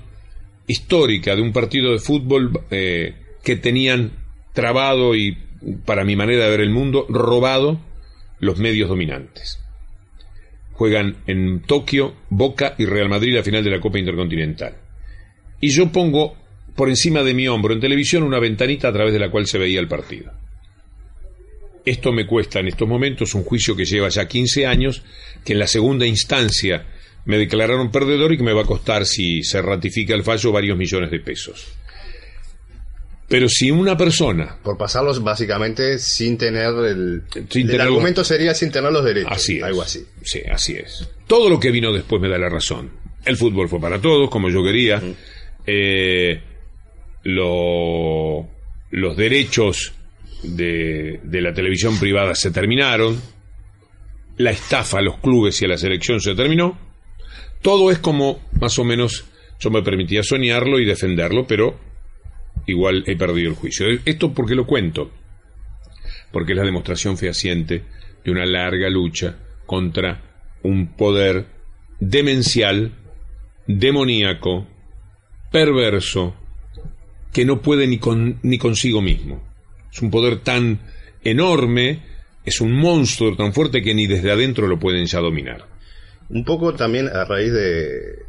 histórica de un partido de fútbol eh, que tenían trabado y, para mi manera de ver el mundo, robado los medios dominantes. Juegan en Tokio, Boca y Real Madrid la final de la Copa Intercontinental. Y yo pongo por encima de mi hombro en televisión una ventanita a través de la cual se veía el partido. Esto me cuesta en estos momentos un juicio que lleva ya 15 años, que en la segunda instancia me declararon perdedor y que me va a costar, si se ratifica el fallo, varios millones de pesos. Pero si una persona Por pasarlos básicamente sin tener el... Sin el tener- argumento sería sin tener los derechos. Así es. Algo así. Sí, así es. Todo lo que vino después me da la razón. El fútbol fue para todos, como yo quería. Eh, lo- los derechos de, de la televisión privada se terminaron. La estafa a los clubes y a la selección se terminó. Todo es como, más o menos, yo me permitía soñarlo y defenderlo, pero igual he perdido el juicio. Esto porque lo cuento porque es la demostración fehaciente de una larga lucha contra un poder demencial, demoníaco, perverso, que no puede ni, con, ni consigo mismo. Es un poder tan enorme, es un monstruo tan fuerte que ni desde adentro lo pueden ya dominar. Un poco también a raíz de,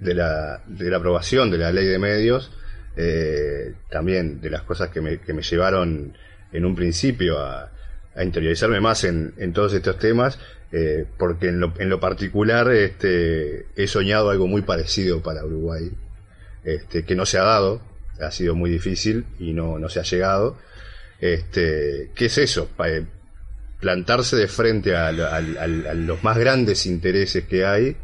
de, la, de la aprobación de la ley de medios, eh, también de las cosas que me, que me llevaron en un principio a, a interiorizarme más en, en todos estos temas, eh, porque en lo, en lo particular este, he soñado algo muy parecido para Uruguay, este, que no se ha dado, ha sido muy difícil y no, no se ha llegado. Este, ¿Qué es eso? Eh, plantarse de frente a, a los más grandes intereses que hay,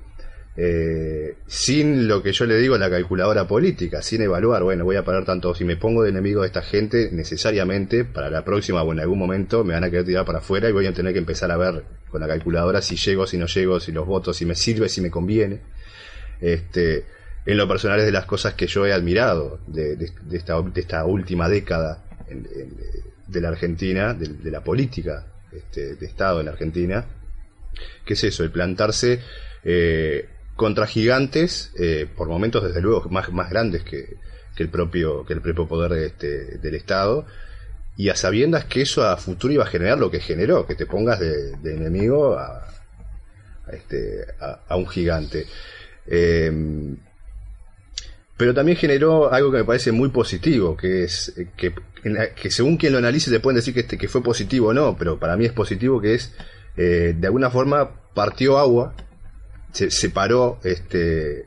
eh, sin lo que yo le digo la calculadora política, sin evaluar, bueno, voy a parar tanto, si me pongo de enemigo de esta gente, necesariamente para la próxima o en algún momento me van a querer tirar para afuera y voy a tener que empezar a ver con la calculadora si llego, si no llego, si los votos, si me sirve, si me conviene. Este, en lo personal es de las cosas que yo he admirado de, esta, de esta última década de la Argentina, de, de la política este, de Estado en la Argentina, que es eso, el plantarse eh, contra gigantes, eh, por momentos desde luego más, más grandes que, que el propio que el propio poder este, del Estado, y a sabiendas que eso a futuro iba a generar lo que generó, que te pongas de, enemigo a, este, a, un gigante. Eh, pero también generó algo que me parece muy positivo, que es que, que según quien lo analice te pueden decir que, este, que fue positivo o no, pero para mí es positivo que es, eh, de alguna forma, partió agua, se separó, este,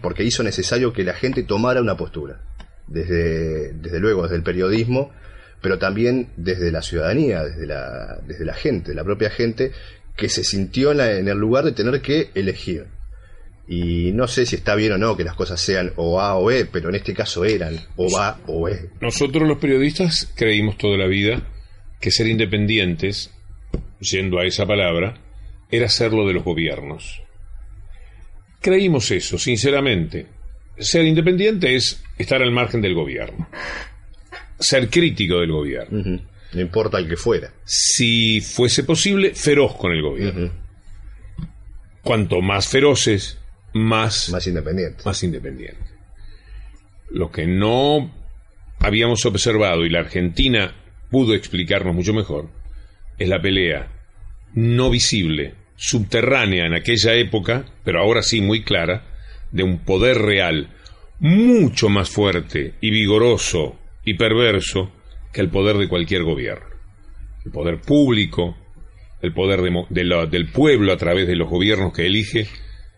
porque hizo necesario que la gente tomara una postura, desde, desde luego, desde el periodismo, pero también desde la ciudadanía, desde la, desde la gente, la propia gente, que se sintió en el lugar de tener que elegir y no sé si está bien o no que las cosas sean o A o E, pero en este caso eran o A o E. Nosotros los periodistas creímos toda la vida que ser independientes, yendo a esa palabra, era serlo de los gobiernos. Creímos eso, sinceramente. Ser independiente es estar al margen del gobierno. Ser crítico del gobierno. No importa el que fuera. Si fuese posible, feroz con el gobierno. Cuanto más feroces, más, más independiente. Más independiente. Lo que no habíamos observado y la Argentina pudo explicarnos mucho mejor es la pelea no visible, subterránea en aquella época, pero ahora sí muy clara, de un poder real mucho más fuerte y vigoroso y perverso que el poder de cualquier gobierno. El poder público, el poder del pueblo a través de los gobiernos que elige,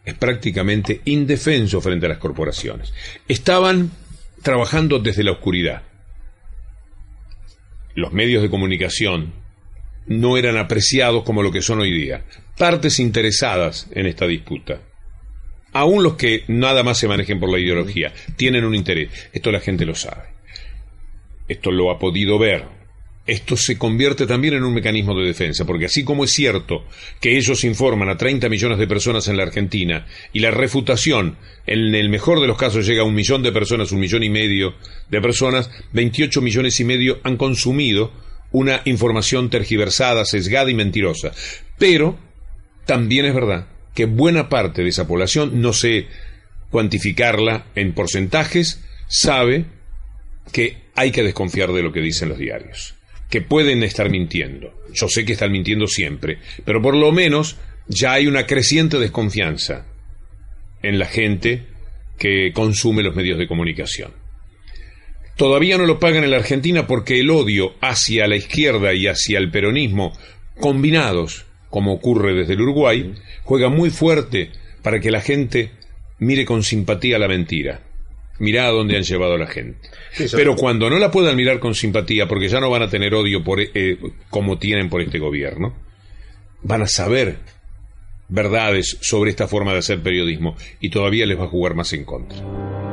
es prácticamente indefenso frente a las corporaciones. Estaban trabajando desde la oscuridad. Los medios de comunicación no eran apreciados como lo que son hoy día. Partes interesadas en esta disputa. Aún los que nada más se manejen por la ideología tienen un interés. Esto la gente lo sabe. Esto lo ha podido ver esto se convierte también en un mecanismo de defensa, porque así como es cierto que ellos informan a 30 millones de personas en la Argentina y la refutación, en el mejor de los casos, llega a un millón de personas, un millón y medio de personas, 28 millones y medio han consumido una información tergiversada, sesgada y mentirosa. Pero también es verdad que buena parte de esa población, no sé cuantificarla en porcentajes, sabe que hay que desconfiar de lo que dicen los diarios que pueden estar mintiendo. Yo sé que están mintiendo siempre, pero por lo menos ya hay una creciente desconfianza en la gente que consume los medios de comunicación. Todavía no lo pagan en la Argentina porque el odio hacia la izquierda y hacia el peronismo, combinados, como ocurre desde el Uruguay, juega muy fuerte para que la gente mire con simpatía la mentira. Mirá a dónde han llevado a la gente. Pero cuando no la puedan mirar con simpatía, porque ya no van a tener odio por, eh, como tienen por este gobierno, van a saber verdades sobre esta forma de hacer periodismo y todavía les va a jugar más en contra.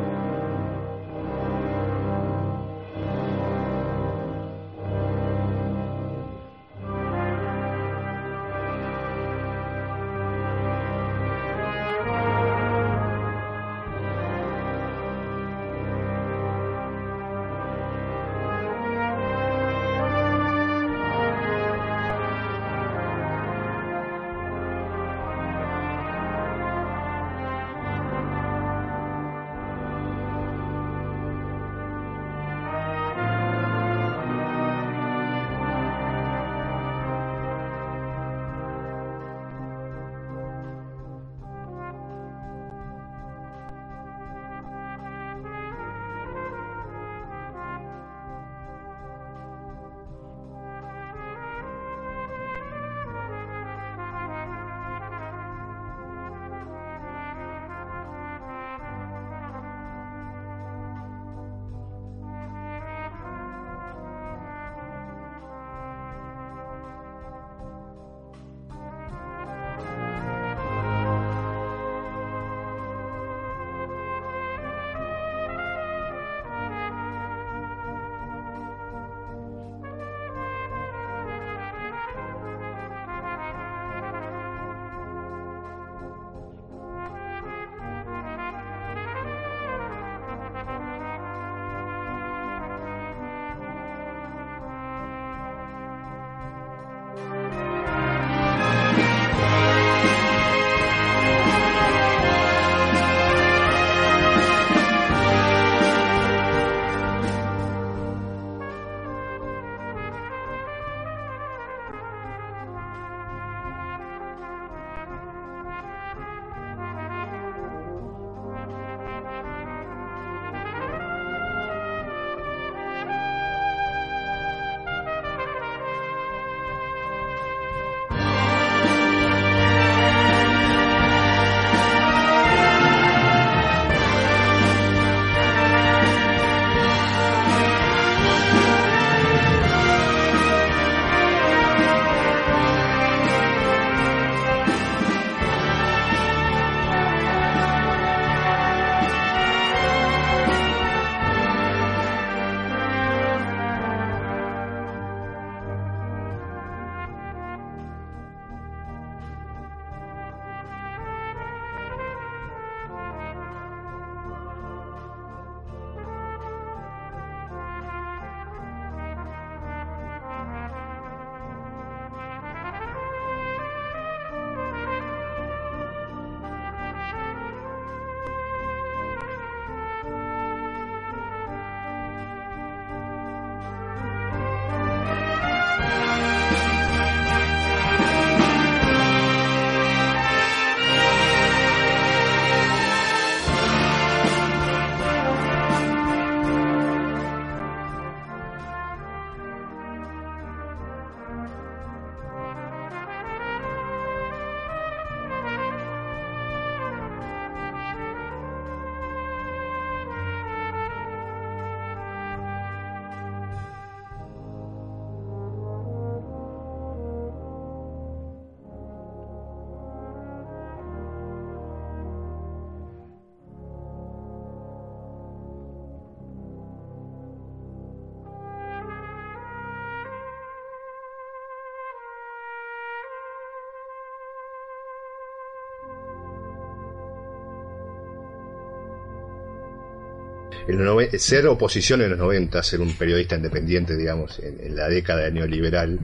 Ser oposición en los 90, ser un periodista independiente, digamos, en, la década neoliberal,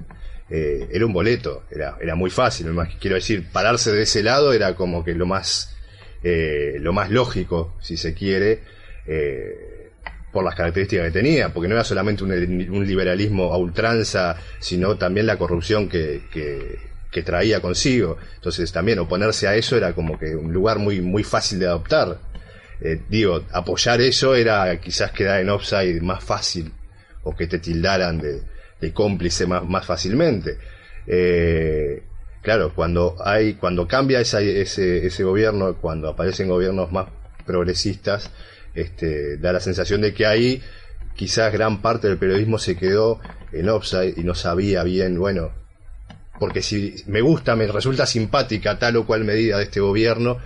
eh, era un boleto, era, era muy fácil. Quiero decir, pararse de ese lado era como que lo más, eh, lo más lógico, si se quiere, eh, por las características que tenía, porque no era solamente un, liberalismo a ultranza, sino también la corrupción que, que, traía consigo. Entonces también oponerse a eso era como que un lugar muy, muy fácil de adoptar. Digo, apoyar eso era quizás quedar en offside más fácil, o que te tildaran de, cómplice más, más fácilmente. Eh, claro, cuando hay, cuando cambia ese, ese gobierno, cuando aparecen gobiernos más progresistas, este, da la sensación de que ahí quizás gran parte del periodismo se quedó en offside y no sabía bien, bueno, porque si me gusta, me resulta simpática tal o cual medida de este gobierno,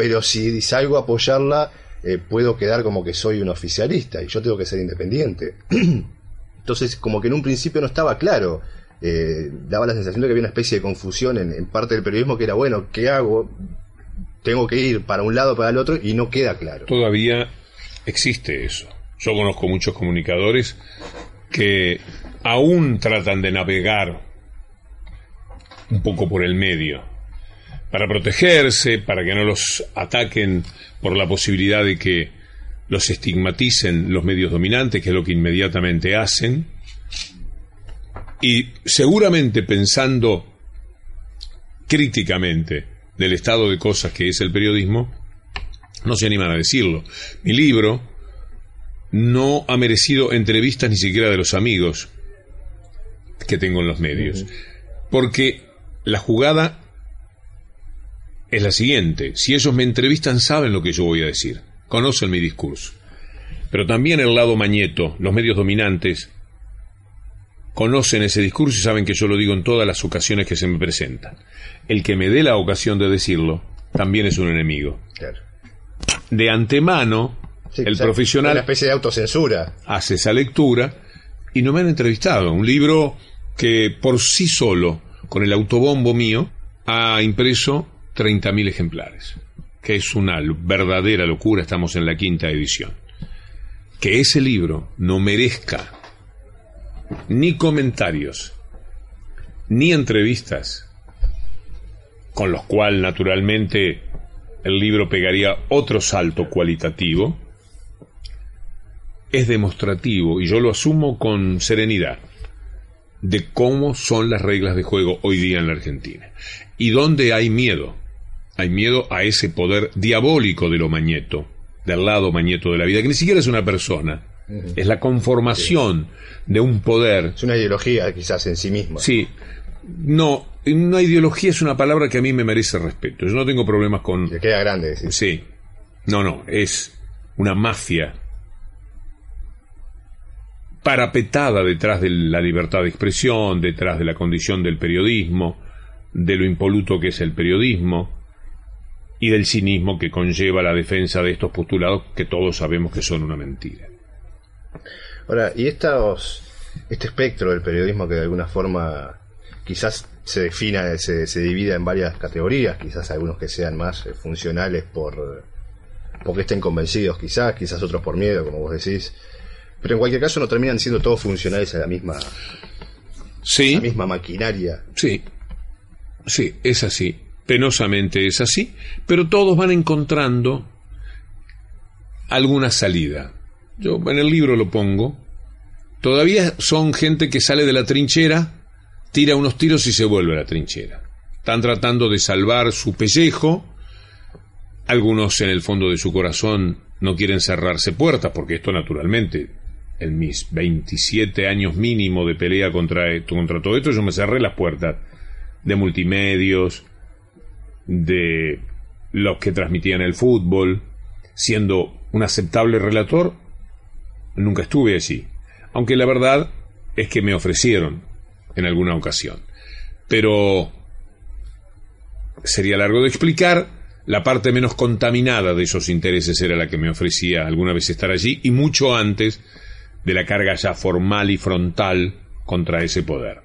pero si salgo a apoyarla, eh, puedo quedar como que soy un oficialista y yo tengo que ser independiente. Entonces, como que en un principio no estaba claro. Eh, daba la sensación de que había una especie de confusión en, parte del periodismo que era, bueno, ¿qué hago? Tengo que ir para un lado, para el otro, y no queda claro. Todavía existe eso. Yo conozco muchos comunicadores que aún tratan de navegar un poco por el medio, para protegerse, para que no los ataquen por la posibilidad de que los estigmaticen los medios dominantes, que es lo que inmediatamente hacen, y seguramente pensando críticamente del estado de cosas que es el periodismo, no se animan a decirlo. Mi libro no ha merecido entrevistas ni siquiera de los amigos que tengo en los medios, porque la jugada es la siguiente, si ellos me entrevistan saben lo que yo voy a decir conocen mi discurso. Pero también el lado mañeto, los medios dominantes, conocen ese discurso y saben que yo lo digo en todas las ocasiones que se me presentan. El que me dé la ocasión de decirlo también es un enemigo. De antemano, el profesional. Una especie de autocensura. Hace esa lectura y no me han entrevistado. Un libro que por sí solo, con el autobombo mío, ha impreso 30.000 ejemplares que es una verdadera locura, estamos en la quinta edición, que ese libro no merezca ni comentarios, ni entrevistas, con los cuales naturalmente el libro pegaría otro salto cualitativo, es demostrativo, y yo lo asumo con serenidad, de cómo son las reglas de juego hoy día en la Argentina. Y dónde hay miedo, hay miedo a ese poder diabólico de lo mañeto, del lado mañeto de la vida, que ni siquiera es una persona, es la conformación de un poder. Es una ideología quizás en sí misma. Sí, no, una ideología es una palabra que a mí me merece respeto. Yo no tengo problemas con... Que queda grande. Sí. sí. No, no, es una mafia parapetada detrás de la libertad de expresión, detrás de la condición del periodismo, de lo impoluto que es el periodismo, y del cinismo que conlleva la defensa de estos postulados que todos sabemos que son una mentira. Ahora, y estos, este espectro del periodismo que de alguna forma quizás se defina, se, se divida en varias categorías, quizás algunos que sean más eh, funcionales por porque estén convencidos quizás, quizás otros por miedo, como vos decís, pero en cualquier caso no terminan siendo todos funcionales a la misma sí. la misma maquinaria. Sí, sí, es así. Penosamente es así, pero todos van encontrando alguna salida. Yo en el libro lo pongo. Todavía son gente que sale de la trinchera, tira unos tiros y se vuelve a la trinchera. Están tratando de salvar su pellejo. Algunos en el fondo de su corazón no quieren cerrarse puertas, porque esto naturalmente, en mis 27 años mínimo de pelea contra, contra todo esto, yo me cerré las puertas de multimedios, de los que transmitían el fútbol, siendo un aceptable relator, nunca estuve allí. Aunque la verdad es que me ofrecieron en alguna ocasión. Pero sería largo de explicar. La parte menos contaminada de esos intereses era la que me ofrecía alguna vez estar allí y mucho antes de la carga ya formal y frontal contra ese poder.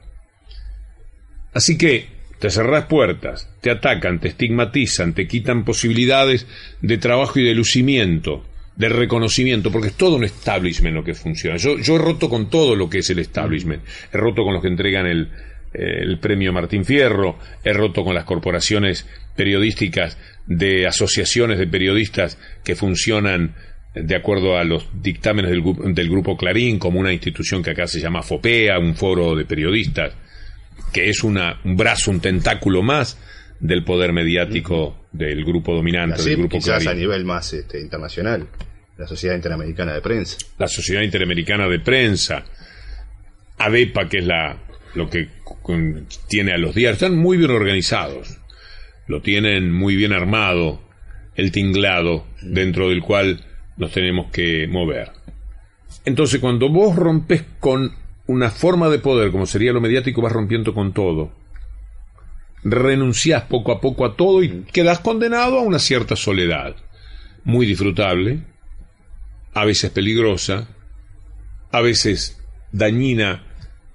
Así que te cerrás puertas, te atacan, te estigmatizan, te quitan posibilidades de trabajo y de lucimiento de reconocimiento, porque es todo un establishment lo que funciona. Yo, yo he roto con todo lo que es el establishment. He roto con los que entregan el, premio Martín Fierro, he roto con las corporaciones periodísticas de asociaciones de periodistas que funcionan de acuerdo a los dictámenes del, del, Grupo Clarín, como una institución que acá se llama FOPEA, un foro de periodistas, que es una, un brazo, un tentáculo más del poder mediático del grupo dominante, Así, del Grupo quizás Clarín. a nivel más este, internacional, la Sociedad Interamericana de Prensa. La Sociedad Interamericana de Prensa, ADEPA, que es la, lo que con- tiene a los diarios, están muy bien organizados, lo tienen muy bien armado, el tinglado dentro del cual nos tenemos que mover. Entonces, cuando vos rompes con una forma de poder, como sería lo mediático, vas rompiendo con todo. Renunciás poco a poco a todo y quedas condenado a una cierta soledad, muy disfrutable, a veces peligrosa, a veces dañina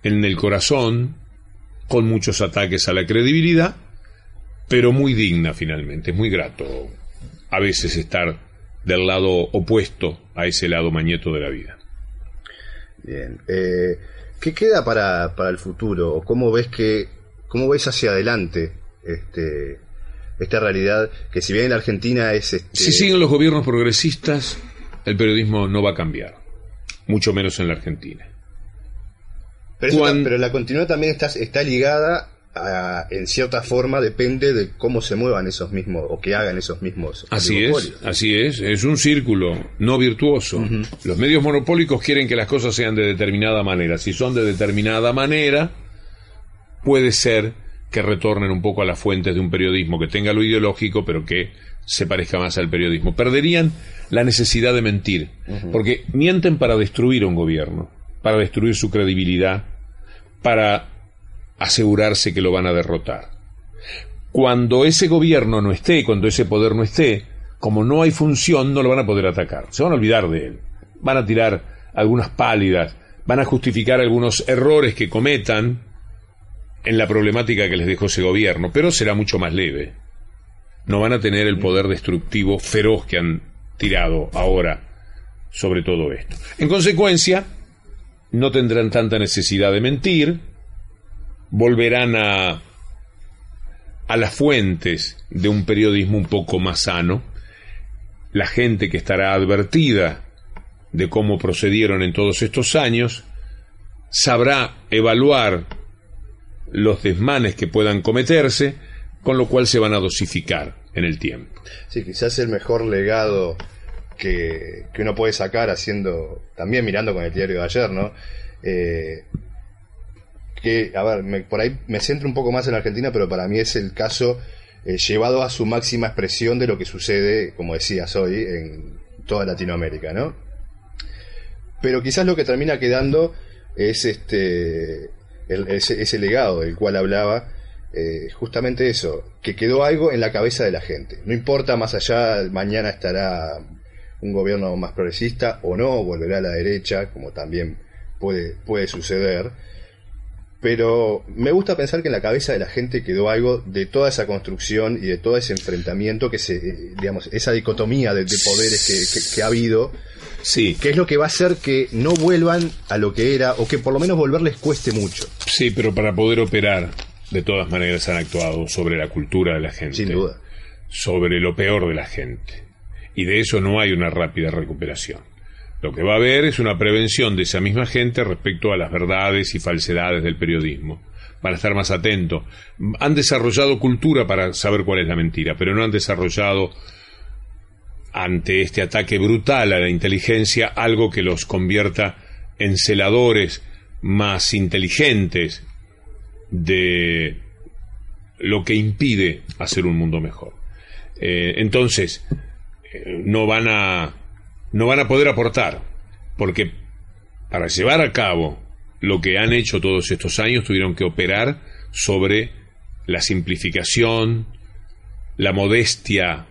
en el corazón, con muchos ataques a la credibilidad, pero muy digna finalmente. Es muy grato a veces estar del lado opuesto a ese lado mañeto de la vida. Bien. Eh, ¿Qué queda para, para el futuro? ¿O cómo ves que cómo ves hacia adelante este, esta realidad que si bien en la Argentina es este, Si siguen los gobiernos progresistas, el periodismo no va a cambiar, mucho menos en la Argentina. pero, eso cuan- ta- pero la continuidad también está, está ligada a, en cierta forma depende de cómo se muevan esos mismos o que hagan esos mismos Así es, así es, es un círculo no virtuoso. Los medios monopólicos quieren que las cosas sean de determinada manera. Si son de determinada manera, puede ser que retornen un poco a las fuentes de un periodismo que tenga lo ideológico, pero que se parezca más al periodismo. Perderían la necesidad de mentir, porque mienten para destruir a un gobierno, para destruir su credibilidad, para asegurarse que lo van a derrotar cuando ese gobierno no esté, cuando ese poder no esté, como no hay función, no lo van a poder atacar. Se van a olvidar de él. Van a tirar algunas pálidas, van a justificar algunos errores que cometan en la problemática que les dejó ese gobierno, pero será mucho más leve. No van a tener el poder destructivo feroz que han tirado ahora sobre todo esto. En consecuencia, no tendrán tanta necesidad de mentir, volverán a a las fuentes de un periodismo un poco más sano, la gente que estará advertida de cómo procedieron en todos estos años, sabrá evaluar los desmanes que puedan cometerse, con lo cual se van a dosificar en el tiempo. Sí, quizás el mejor legado que, que uno puede sacar haciendo, también mirando con el diario de ayer, ¿no? Eh, que, a ver, me- por ahí me centro un poco más en Argentina, pero para mí es el caso eh, llevado a su máxima expresión de lo que sucede, como decías hoy, en toda Latinoamérica, ¿no? Pero quizás lo que termina quedando es este ese legado del cual hablaba, eh, justamente eso, que quedó algo en la cabeza de la gente. No importa más allá, mañana estará un gobierno más progresista o no, volverá a la derecha, como también puede, puede suceder. Pero me gusta pensar que en la cabeza de la gente quedó algo de toda esa construcción y de todo ese enfrentamiento que se, digamos, esa dicotomía de, de poderes que, que- que ha habido, Sí, que es lo que va a hacer que no vuelvan a lo que era, o que por lo menos volver les cueste mucho, sí, pero para poder operar, de todas maneras han actuado sobre la cultura de la gente. sin duda. sobre lo peor de la gente. Y de eso no hay una rápida recuperación. Lo que va a haber es una prevención de esa misma gente respecto a las verdades y falsedades del periodismo. Van a estar más atentos. Han desarrollado cultura para saber cuál es la mentira, pero no han desarrollado ante este ataque brutal a la inteligencia algo que los convierta en celadores más inteligentes de lo que impide hacer un mundo mejor. Eh, entonces, eh, no van a no van a poder aportar, porque para llevar a cabo lo que han hecho todos estos años tuvieron que operar sobre la simplificación, la modestia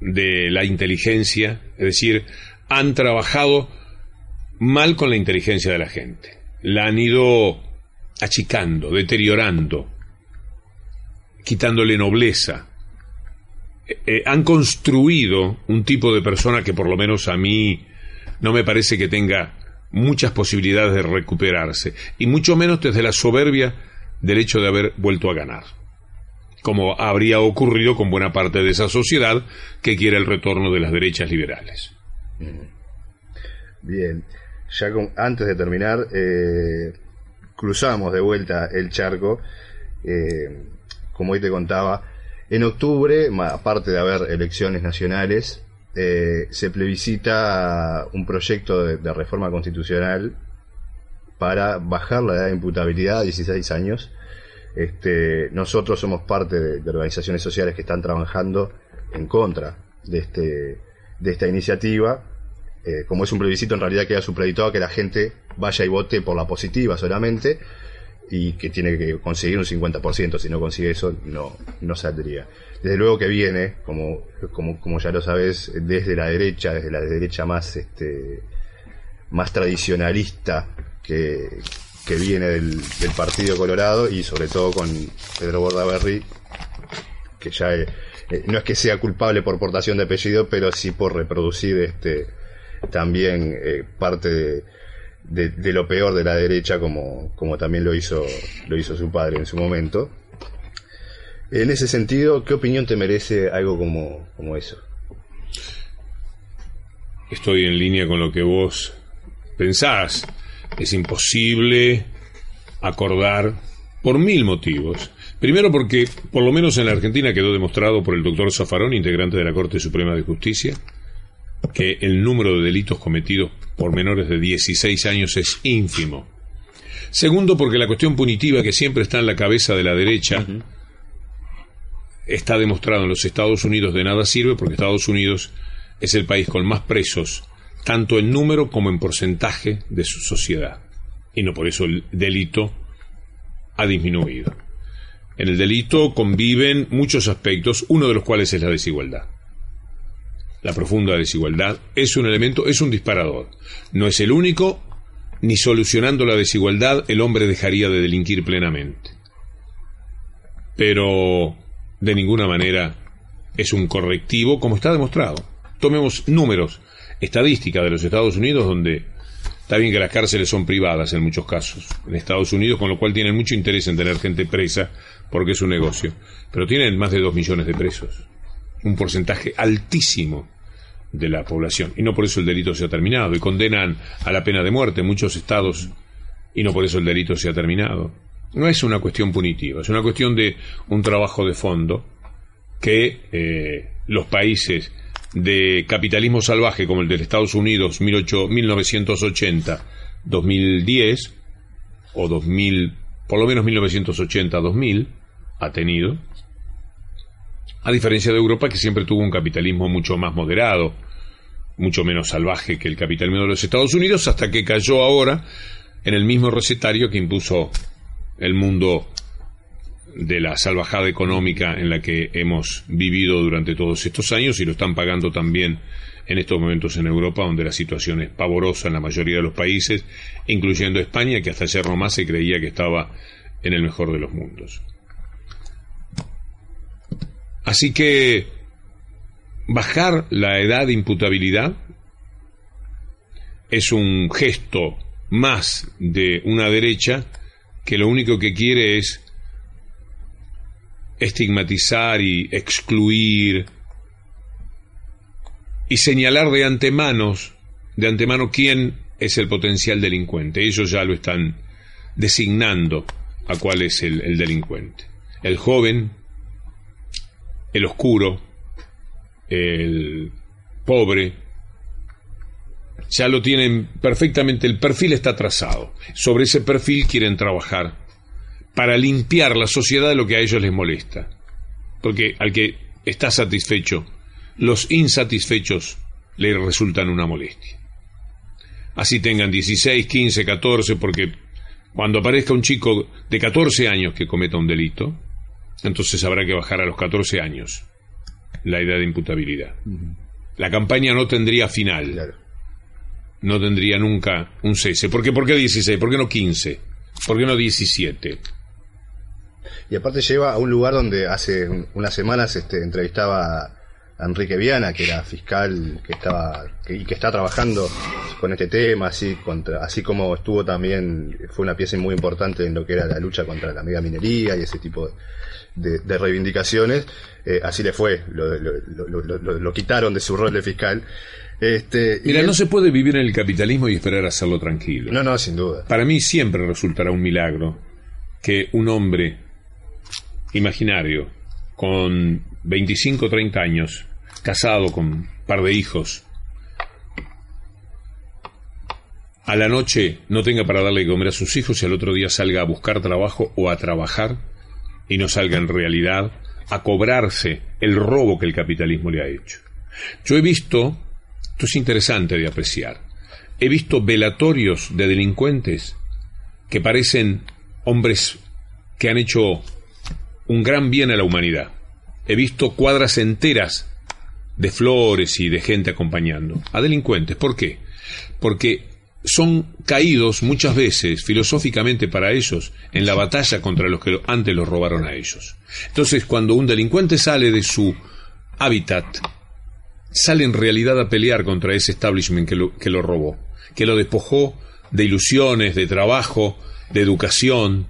de la inteligencia, es decir, han trabajado mal con la inteligencia de la gente, la han ido achicando, deteriorando, quitándole nobleza, eh, han construido un tipo de persona que por lo menos a mí no me parece que tenga muchas posibilidades de recuperarse, y mucho menos desde la soberbia del hecho de haber vuelto a ganar, como habría ocurrido con buena parte de esa sociedad que quiere el retorno de las derechas liberales. Bien, ya antes de terminar, eh, cruzamos de vuelta el charco, eh, como hoy te contaba, en octubre, aparte de haber elecciones nacionales, eh, se plebiscita un proyecto de, reforma constitucional para bajar la edad de imputabilidad a 16 años. Este, nosotros somos parte de, organizaciones sociales que están trabajando en contra de, este, de esta iniciativa. Eh, como es un plebiscito, en realidad queda supreditado a que la gente vaya y vote por la positiva solamente y que tiene que conseguir un 50%, si no consigue eso no, no saldría. Desde luego que viene, como, como, como ya lo sabes, desde la derecha, desde la derecha más, este, más tradicionalista que, que viene del, Partido Colorado y sobre todo con Pedro Bordaberry, que ya eh, eh, no es que sea culpable por portación de apellido, pero sí por reproducir este también eh, parte de de, lo peor de la derecha como, como también lo hizo, lo hizo su padre en su momento. En ese sentido, ¿qué opinión te merece algo como, como eso? Estoy en línea con lo que vos pensás. Es imposible acordar por mil motivos. Primero porque, por lo menos en la Argentina, quedó demostrado por el doctor Zafarón, integrante de la Corte Suprema de Justicia, que el número de delitos cometidos por menores de 16 años es ínfimo. Segundo, porque la cuestión punitiva que siempre está en la cabeza de la derecha está demostrado en los Estados Unidos de nada sirve porque Estados Unidos es el país con más presos, tanto en número como en porcentaje de su sociedad. Y no por eso el delito ha disminuido. En el delito conviven muchos aspectos, uno de los cuales es la desigualdad la profunda desigualdad, es un elemento, es un disparador. No es el único, ni solucionando la desigualdad el hombre dejaría de delinquir plenamente. Pero de ninguna manera es un correctivo, como está demostrado. Tomemos números, estadística de los Estados Unidos, donde está bien que las cárceles son privadas en muchos casos, en Estados Unidos, con lo cual tienen mucho interés en tener gente presa, porque es un negocio, pero tienen más de dos millones de presos, un porcentaje altísimo de la población. Y no por eso el delito se ha terminado. Y condenan a la pena de muerte muchos estados y no por eso el delito se ha terminado. No es una cuestión punitiva, es una cuestión de un trabajo de fondo que eh, los países de capitalismo salvaje como el de Estados Unidos 1980-2010 o 2000, por lo menos 1980-2000 ha tenido, a diferencia de Europa que siempre tuvo un capitalismo mucho más moderado, mucho menos salvaje que el capitalismo de los Estados Unidos, hasta que cayó ahora en el mismo recetario que impuso el mundo de la salvajada económica en la que hemos vivido durante todos estos años y lo están pagando también en estos momentos en Europa, donde la situación es pavorosa en la mayoría de los países, incluyendo España, que hasta ayer nomás se creía que estaba en el mejor de los mundos. Así que bajar la edad de imputabilidad es un gesto más de una derecha que lo único que quiere es estigmatizar y excluir y señalar de antemano, de antemano quién es el potencial delincuente. Ellos ya lo están designando a cuál es el, el delincuente. El joven, el oscuro, el pobre, ya lo tienen perfectamente, el perfil está trazado. Sobre ese perfil quieren trabajar para limpiar la sociedad de lo que a ellos les molesta. Porque al que está satisfecho, los insatisfechos le resultan una molestia. Así tengan 16, 15, 14, porque cuando aparezca un chico de 14 años que cometa un delito, entonces habrá que bajar a los 14 años la idea de imputabilidad. La campaña no tendría final. No tendría nunca un cese. ¿Por qué, ¿Por qué 16? ¿Por qué no 15? ¿Por qué no 17? y aparte lleva a un lugar donde hace unas semanas este, entrevistaba a Enrique Viana, que era fiscal que estaba y que está trabajando con este tema, así contra, así como estuvo también fue una pieza muy importante en lo que era la lucha contra la mega minería y ese tipo de, reivindicaciones. Eh, así le fue, lo, lo, quitaron de su rol de fiscal. Este, Mira, no se puede vivir en el capitalismo y esperar hacerlo tranquilo. No, no, sin duda. Para mí siempre resultará un milagro que un hombre imaginario con 25 o 30 años, casado con un par de hijos, a la noche no tenga para darle de comer a sus hijos y al otro día salga a buscar trabajo o a trabajar y no salga en realidad a cobrarse el robo que el capitalismo le ha hecho. Yo he visto, esto es interesante de apreciar, he visto velatorios de delincuentes que parecen hombres que han hecho un gran bien a la humanidad. He visto cuadras enteras de flores y de gente acompañando a delincuentes. ¿Por qué? Porque son caídos muchas veces, filosóficamente para ellos, en la batalla contra los que antes los robaron a ellos. Entonces, cuando un delincuente sale de su hábitat, sale en realidad a pelear contra ese establishment que lo, que lo robó, que lo despojó de ilusiones, de trabajo, de educación,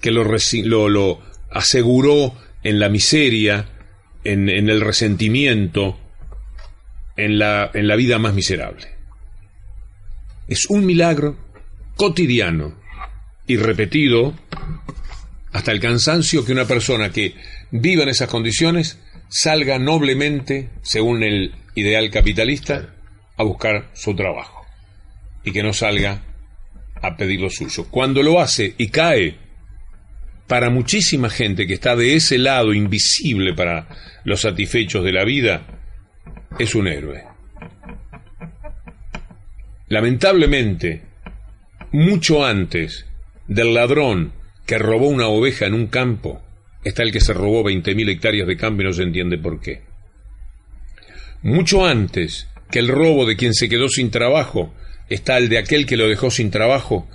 que lo, lo, lo aseguró en la miseria, en, el resentimiento, en la, en la vida más miserable. Es un milagro cotidiano y repetido hasta el cansancio que una persona que viva en esas condiciones salga noblemente, según el ideal capitalista, a buscar su trabajo y que no salga a pedir lo suyo. Cuando lo hace y cae para muchísima gente que está de ese lado invisible para los satisfechos de la vida, es un héroe. Lamentablemente, mucho antes del ladrón que robó una oveja en un campo, está el que se robó 20.000 hectáreas de campo y no se entiende por qué. Mucho antes que el robo de quien se quedó sin trabajo, está el de aquel que lo dejó sin trabajo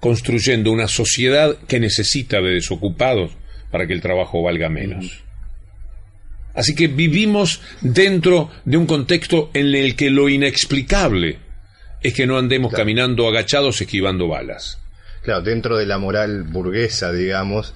construyendo una sociedad que necesita de desocupados para que el trabajo valga menos. Así que vivimos dentro de un contexto en el que lo inexplicable es que no andemos caminando agachados esquivando balas. Claro, dentro de la moral burguesa, digamos,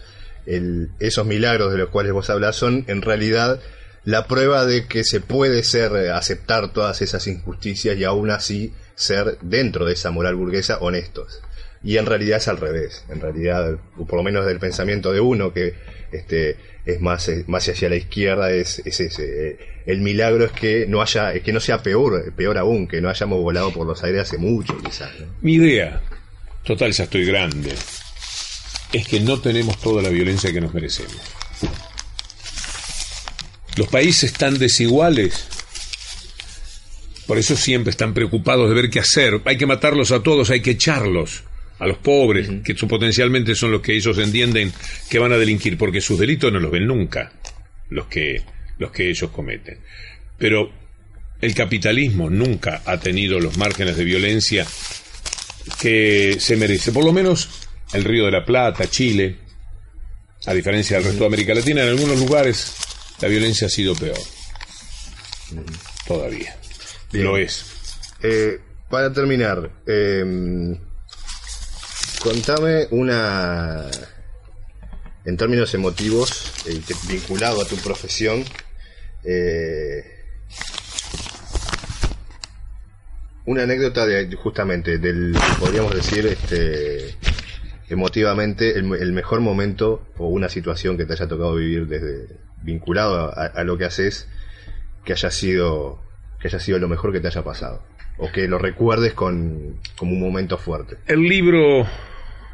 esos milagros de los cuales vos hablas son en realidad la prueba de que se puede ser, eh, aceptar todas esas injusticias y aún así ser dentro de esa moral burguesa honestos y en realidad es al revés. En realidad, por lo menos del pensamiento de uno que este es más, eh, más hacia la izquierda es, ese. Eh, el milagro es que no haya, que no sea peor, peor aún, que no hayamos volado por los aires hace mucho, quizás. Mi idea, total ya estoy grande, es que no tenemos toda la violencia que nos merecemos. Los países tan desiguales por eso siempre están preocupados de ver qué hacer. Hay que matarlos a todos, hay que echarlos a los pobres, que potencialmente son los que ellos entienden que van a delinquir, porque sus delitos no los ven nunca, los que, los que ellos cometen. Pero el capitalismo nunca ha tenido los márgenes de violencia que se merece. Por lo menos el Río de la Plata, Chile, a diferencia del resto de América Latina, en algunos lugares la violencia ha sido peor. Todavía. Lo es. Eh, para terminar, eh, Contame una, en términos emotivos, eh, vinculado a tu profesión, eh, una anécdota de justamente del, podríamos decir, este, emotivamente, el, mejor momento o una situación que te haya tocado vivir desde vinculado a, a lo que haces, que haya sido, que haya sido lo mejor que te haya pasado o que lo recuerdes con como un momento fuerte. El libro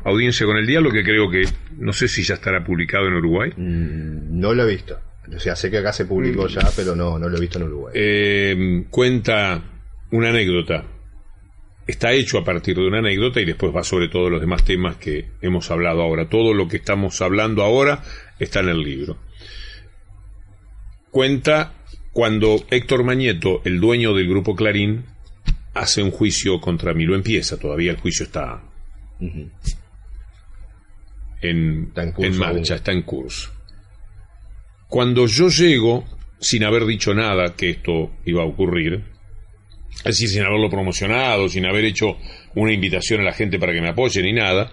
Audiencia con el Diablo, que creo que no sé si ya estará publicado en Uruguay. Mm, no lo he visto. O sea, sé que acá se publicó ya, pero no, no lo he visto en Uruguay. Eh, cuenta una anécdota. Está hecho a partir de una anécdota y después va sobre todos los demás temas que hemos hablado ahora. Todo lo que estamos hablando ahora está en el libro. Cuenta cuando Héctor Mañeto, el dueño del grupo Clarín, hace un juicio contra mí. Lo empieza, todavía el juicio está en, Está en curso en marcha, está en curso. Cuando yo llego, sin haber dicho nada que esto iba a ocurrir, es decir, sin haberlo promocionado, sin haber hecho una invitación a la gente para que me apoye ni nada,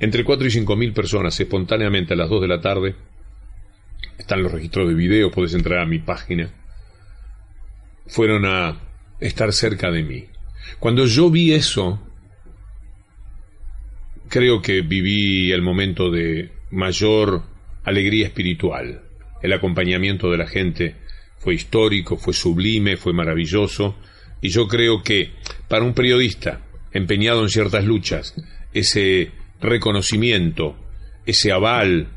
entre 4 y 5 mil personas espontáneamente a las 2 de la tarde, están los registros de video, puedes entrar a mi página, fueron a estar cerca de mí. Cuando yo vi eso, creo que viví el momento de mayor alegría espiritual. El acompañamiento de la gente fue histórico, fue sublime, fue maravilloso. Y yo creo que para un periodista empeñado en ciertas luchas, ese reconocimiento, ese aval,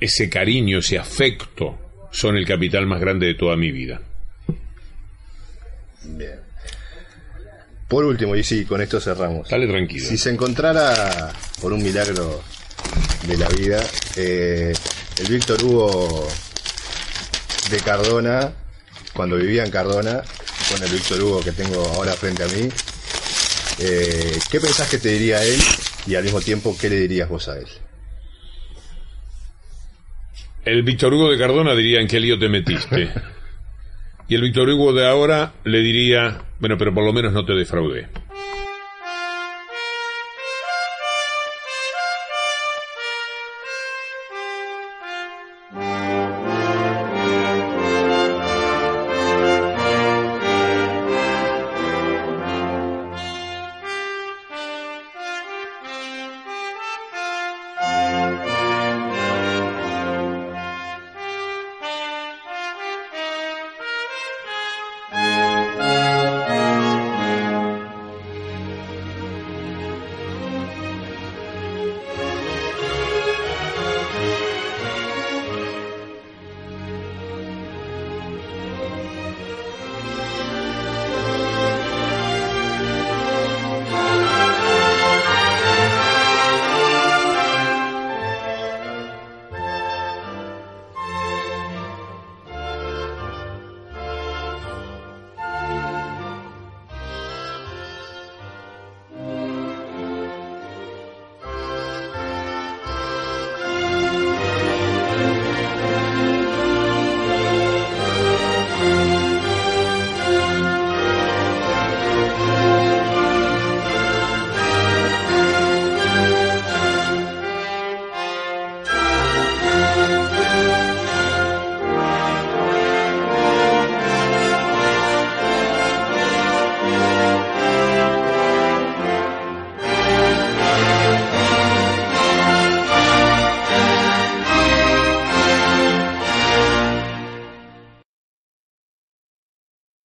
ese cariño, ese afecto, son el capital más grande de toda mi vida. Bien. Por último, y sí, con esto cerramos. Dale tranquilo. Si se encontrara, por un milagro de la vida, eh, el Víctor Hugo de Cardona, cuando vivía en Cardona, con el Víctor Hugo que tengo ahora frente a mí, eh, ¿qué pensás que te diría él y al mismo tiempo qué le dirías vos a él? El Víctor Hugo de Cardona diría en qué lío te metiste. Y el Víctor Hugo de ahora le diría, bueno, pero por lo menos no te defraudé.